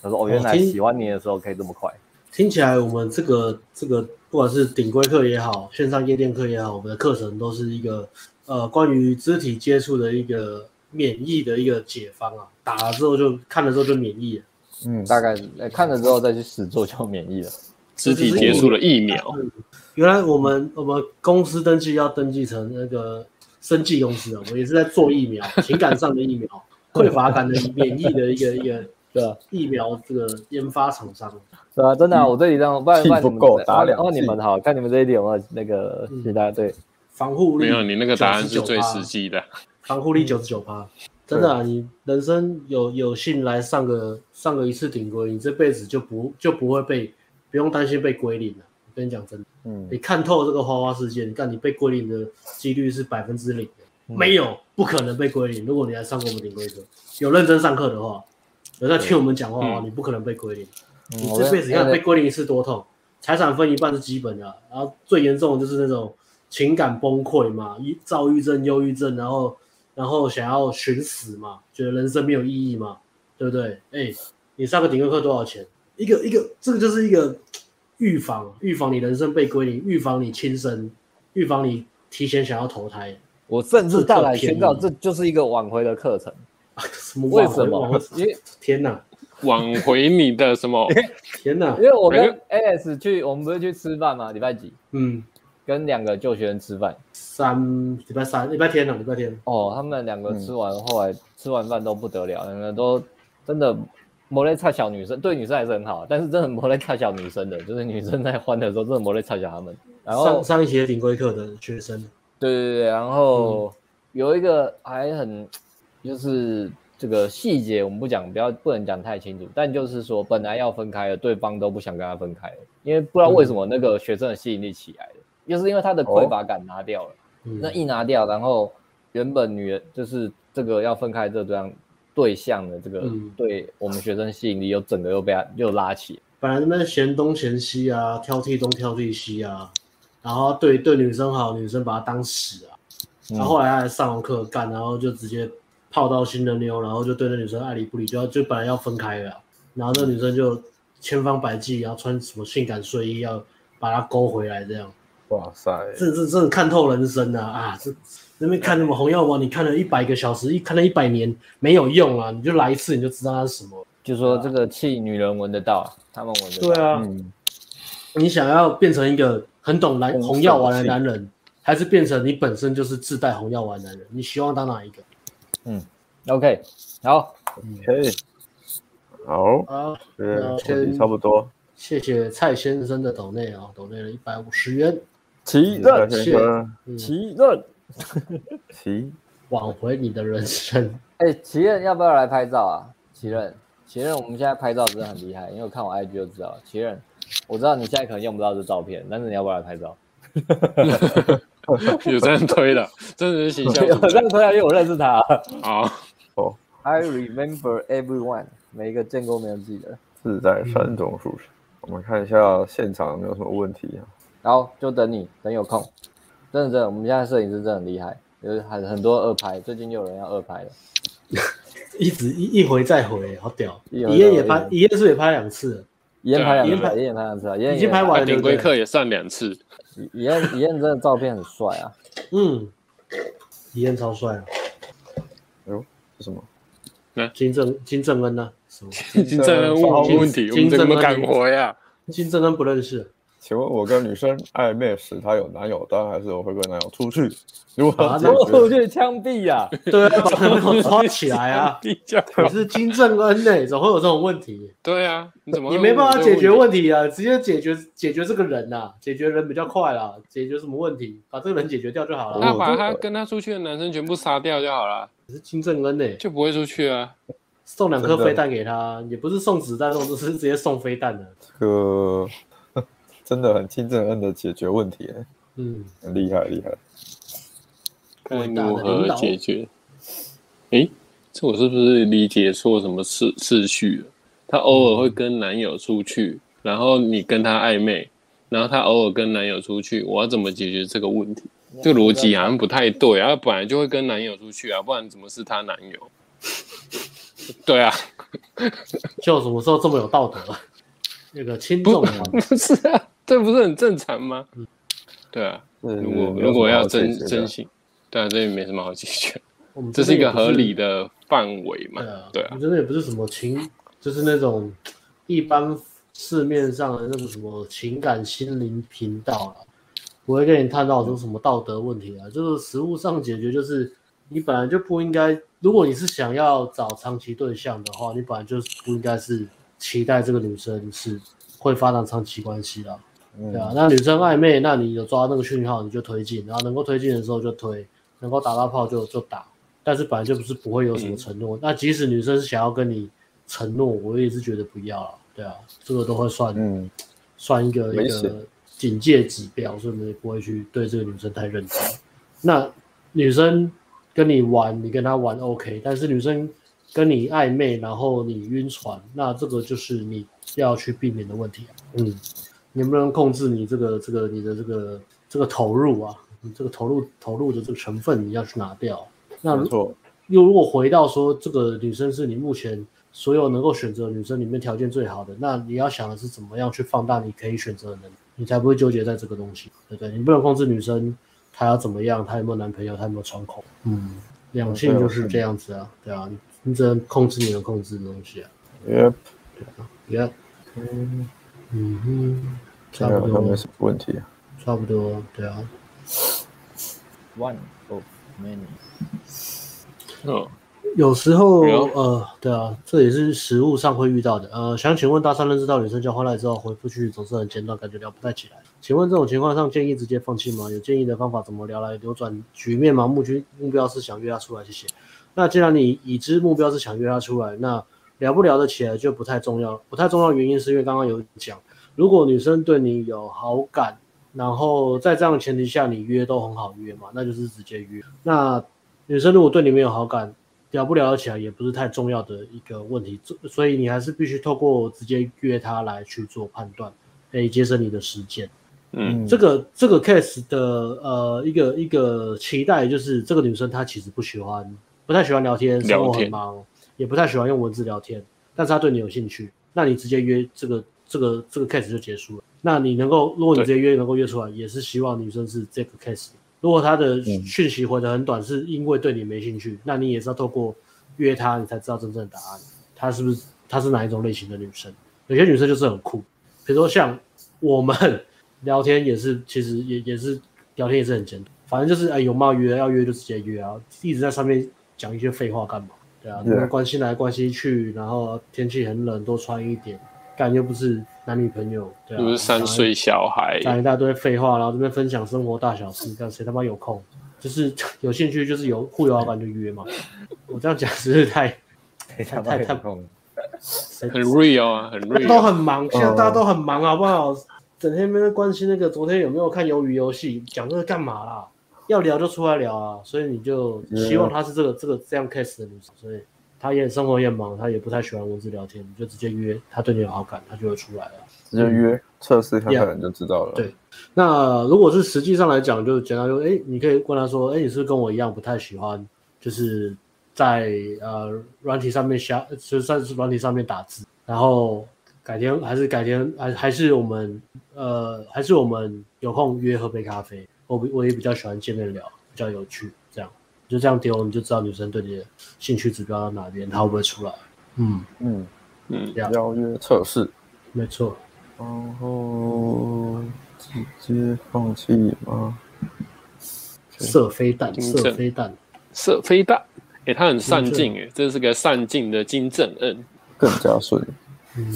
他说：“哦，原来喜欢你的时候可以这么快。”听起来我们这个这个不管是顶规课也好，线上夜店课也好，我们的课程都是一个呃关于肢体接触的一个免疫的一个解方啊。打了之后就看了之后就免疫。了。嗯，大概看了之后再去试做就免疫了。肢体接触的疫苗，原来我们我们公司登记要登记成那个生技公司啊，我也是在做疫苗，*laughs* 情感上的疫苗，*laughs* 匮乏感的免疫的一个一个 *laughs* 对啊，疫苗这个研发厂商，对啊，真的啊，我这里这样，不然不然不够打两哦，你们好看你们这一点有没有那个其他对。防护力？没有，你那个答案是最实际的，防护力九十九趴，真的啊，你人生有有幸来上个上个一次顶规，你这辈子就不就不会被不用担心被归零了。我跟你讲真的，嗯，你看透这个花花世界，你看你被归零的几率是百分之零。没有，不可能被归零。如果你来上过我们顶规课，有认真上课的话，有在听我们讲话的话，你不可能被归零。你这辈子你看被归零一次多痛，财产分一半是基本的，然后最严重的就是那种情感崩溃嘛，抑躁郁症、忧郁症，然后然后想要寻死嘛，觉得人生没有意义嘛，对不对？哎，你上个顶规课多少钱？一个一个，这个就是一个预防，预防你人生被归零，预防你轻生，预防你提前想要投胎。我甚至大胆宣告，这就是一个挽回的课程。什么？为什么？因为 *laughs* 天哪，挽回你的什么？天哪！因为我跟 AS 去，我们不是去吃饭吗？礼拜几？嗯，跟两个旧学生吃饭。三礼拜三，礼拜天呢？礼拜天。哦，他们两个吃完，后来吃完饭都不得了，两个都真的没在差小女生，对女生还是很好，但是真的没在差小女生的，就是女生在欢的时候，真的没在差小他们。然后上上一节顶规课的学生。对对对，然后有一个还很，就是这个细节我们不讲，不要不能讲太清楚，但就是说本来要分开了，对方都不想跟他分开了，因为不知道为什么那个学生的吸引力起来了，嗯、就是因为他的匮乏感拿掉了，哦、那一拿掉，然后原本女人就是这个要分开这对象对象的这个对我们学生吸引力又整个又被他又拉起，本来那边嫌东嫌西啊，挑剔东挑剔西啊。然后对对女生好，女生把他当屎啊。然后后来他还上完课干，然后就直接泡到新的妞，然后就对那女生爱理不理，就要就本来要分开了。然后那女生就千方百计要穿什么性感睡衣，要把他勾回来，这样。哇塞，这这真的看透人生啊！啊，这那边看什么红药丸，你看了一百个小时，一看了一百年没有用啊！你就来一次，你就知道它是什么。就说这个气女人闻得到，他们闻得到。对啊，嗯，你想要变成一个。很懂蓝红药丸的男人，还是变成你本身就是自带红药丸的男人？你希望当哪一个？嗯，OK，好，OK，好，好，先差不多。谢谢蔡先生的抖内啊，抖内了一百五十元。奇任，奇任，奇，*laughs* 挽回你的人生。哎，奇任要不要来拍照啊？奇任，奇任，我们现在拍照真的很厉害，因为我看我 IG 就知道，奇任。我知道你现在可能用不到这照片，但是你要不要来拍照？*laughs* 有这样推的，真的是形象。有这样推啊，因为我认识他。好哦，I remember everyone，每一个见过面都记得。是在山中树上。我们看一下现场有没有什么问题啊？然后就等你，等有空。真的真的，我们现在摄影师真的很厉害，有很很多二拍，最近又有人要二拍了，*laughs* 一直一一回再回，好屌。一夜也拍，一夜是不是也拍两次？一燕拍两次，一燕拍两次啊！已经拍完了。顶规客也上两次。一燕一燕真的照片很帅啊！嗯，一燕超帅啊！哎呦，是什么？那金正金正恩呢？什么？金正恩问问题，金正恩敢活呀？金正恩不认识。请问我跟女生暧昧时，她有男友当还是我会跟男友出去？如何出去枪毙呀？*laughs* 对啊，把男友抓起来啊！你是金正恩呢？怎么会有这种问题？对啊，你怎么你没办法解决问题啊？直接解决解决这个人呐，解决人比较快啦。解决什么问题？把这个人解决掉就好了。那把他跟他出去的男生全部杀掉就好了。你是金正恩呢，就不会出去啊？送两颗飞弹给他，也不是送子弹，送就是直接送飞弹的。这个。真的很金正恩的解决问题，嗯，很厉害厉害。看如何解决？哎，这我是不是理解错什么次次序了？她偶尔会跟男友出去，然后你跟她暧昧，然后她偶尔跟男友出去，我要怎么解决这个问题？这个逻辑好像不太对啊！他本来就会跟男友出去啊，不然怎么是她男友？对啊，就什么时候这么有道德？那个 *laughs* 轻重 *laughs* 不是啊。这不是很正常吗？对啊，如果如果要真真心，对啊，这也没什么好解决。*laughs* 这是一个合理的范围嘛？对啊，真的也不是什么情，就是那种一般市面上的那个什么情感心灵频道了，不会跟你探讨出什么道德问题啊。就是实务上解决，就是你本来就不应该如果你是想要找长期对象的话，你本来就不应该是期待这个女生是会发展长期关系的，嗯、对啊。那女生暧昧，那你有抓到那个讯号，你就推进，然后能够推进的时候就推，能够打到炮就就打。但是本来就不是不会有什么承诺，嗯、那即使女生是想要跟你承诺，我也是觉得不要了，对啊，这个都会算，嗯、算一个一个警戒指标，所以我们也不会去对这个女生太认真。那女生跟你玩，你跟她玩 OK，但是女生跟你暧昧，然后你晕船，那这个就是你要去避免的问题。嗯，你能不能控制你这个这个你的这个这个投入啊？你这个投入投入的这个成分你要去拿掉。那如果又如果回到说这个女生是你目前所有能够选择女生里面条件最好的，那你要想的是怎么样去放大你可以选择的能力，你才不会纠结在这个东西，对不对？你不能控制女生她要怎么样，她有没有男朋友，她有没有窗口，嗯，两性就是这样子啊，对啊，你只能控制你能控制的东西啊，Yep，对啊，Yep，嗯嗯哼，差不多没什么问题啊，差不多，对啊，One of many。嗯，有时候呃，对啊，这也是实务上会遇到的。呃，想请问大三认识到女生交换赖之后回复去总是很简短，感觉聊不太起来。请问这种情况上建议直接放弃吗？有建议的方法怎么聊来扭转局面吗？目标目标是想约她出来，谢谢。那既然你已知目标是想约她出来，那聊不聊得起来就不太重要。不太重要的原因是因为刚刚有讲，如果女生对你有好感，然后在这样的前提下你约都很好约嘛，那就是直接约。那女生如果对你没有好感，聊不聊得起来也不是太重要的一个问题，所以你还是必须透过直接约她来去做判断，可以节省你的时间。嗯，这个这个 case 的呃一个一个期待就是这个女生她其实不喜欢，不太喜欢聊天，生活很忙，也不太喜欢用文字聊天，但是他对你有兴趣，那你直接约这个这个这个 case 就结束了。那你能够，如果你直接约能够约出来，也是希望女生是这个 case。如果他的讯息回的很短，是因为对你没兴趣，嗯、那你也是要透过约他，你才知道真正的答案。他是不是他是哪一种类型的女生？有些女生就是很酷，比如说像我们聊天也是，其实也也是聊天也是很简单，反正就是哎有冒约要约就直接约啊，一直在上面讲一些废话干嘛？对啊，你们关心来关心去，然后天气很冷多穿一点。但又不是男女朋友，对啊，不是三岁小孩，讲一大堆废话，然后这边分享生活大小事，看谁他妈有空，就是 *laughs* 有兴趣，就是有互有好感就约嘛。*laughs* 我这样讲是不是太太太太空？很 real 啊，很 real，都很忙，现在大家都很忙，好不好？整天没人关心那个昨天有没有看鱿鱼游戏，讲这个干嘛啦？要聊就出来聊啊，所以你就希望他是这个这个这样 case 的女生，所以。他也生活也忙，他也不太喜欢文字聊天，你就直接约他，对你有好感，他就会出来了。直接约测试看看，你就知道了。对，那如果是实际上来讲，就简单说，哎，你可以问他说，哎，你是不是跟我一样不太喜欢，就是在呃软体上面下，就算是软体上面打字，然后改天还是改天，还还是我们呃还是我们有空约喝杯咖啡，我我也比较喜欢见面聊，比较有趣。这样就这样丢，你就知道女生对你的兴趣指标到哪边，她会不会出来？嗯嗯嗯，邀约测试，没错。然后直接放弃吗？射飞弹，射飞弹，射飞弹。哎，他很上进哎，这是个上进的金正恩，更加顺。嗯，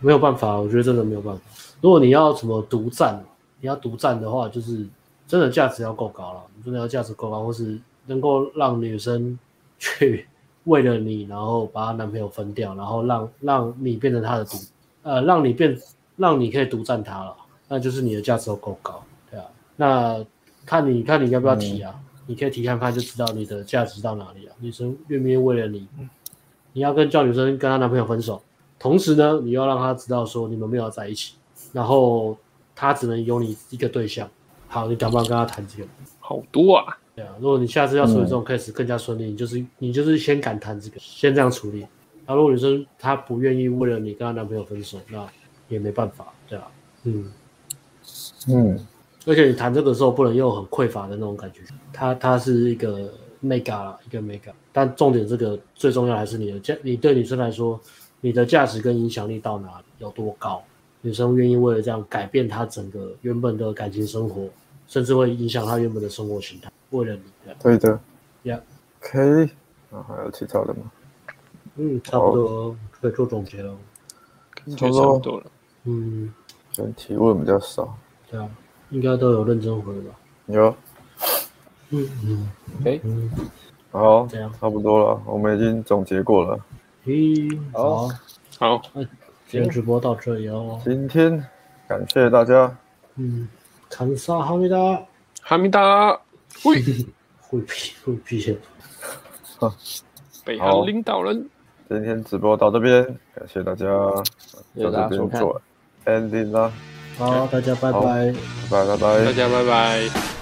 没有办法，我觉得真的没有办法。如果你要什么独占，你要独占的话，就是。真的价值要够高了，真的要价值够高，或是能够让女生去为了你，然后把她男朋友分掉，然后让让你变成她的独，呃，让你变，让你可以独占她了，那就是你的价值要够高，对啊。那看你看你要不要提啊？嗯、你可以提看看，就知道你的价值到哪里了。女生愿不愿意为了你，你要跟叫女生跟她男朋友分手，同时呢，你要让她知道说你们没有在一起，然后她只能有你一个对象。好，你敢不敢跟他谈这个？好多啊！对啊，如果你下次要处理这种 case 更加顺利，嗯、你就是你就是先敢谈这个，先这样处理。然后如果女生她不愿意为了你跟她男朋友分手，那也没办法，对吧？嗯嗯，而且你谈这个时候不能又很匮乏的那种感觉，他他是一个 mega 啦，一个 mega，但重点这个最重要还是你的价，你对女生来说，你的价值跟影响力到哪里，有多高？女生愿意为了这样改变她整个原本的感情生活，甚至会影响她原本的生活形态，为了你，对的，呀，OK，那还有其他的吗？嗯，差不多可以做总结了。差不多了。嗯，今天提问比较少。对啊，应该都有认真回吧？有。嗯嗯。OK。好，这样差不多了，我们已经总结过了。咦，好。好。今天直播到这里哦。今天感谢大家。嗯。长沙哈密达。哈密达。*laughs* 会。会皮会皮。好。北韩领导人。今天直播到这边，感谢大家，就这边做 ending 啦。好，大家拜拜，拜拜拜拜，大家拜拜。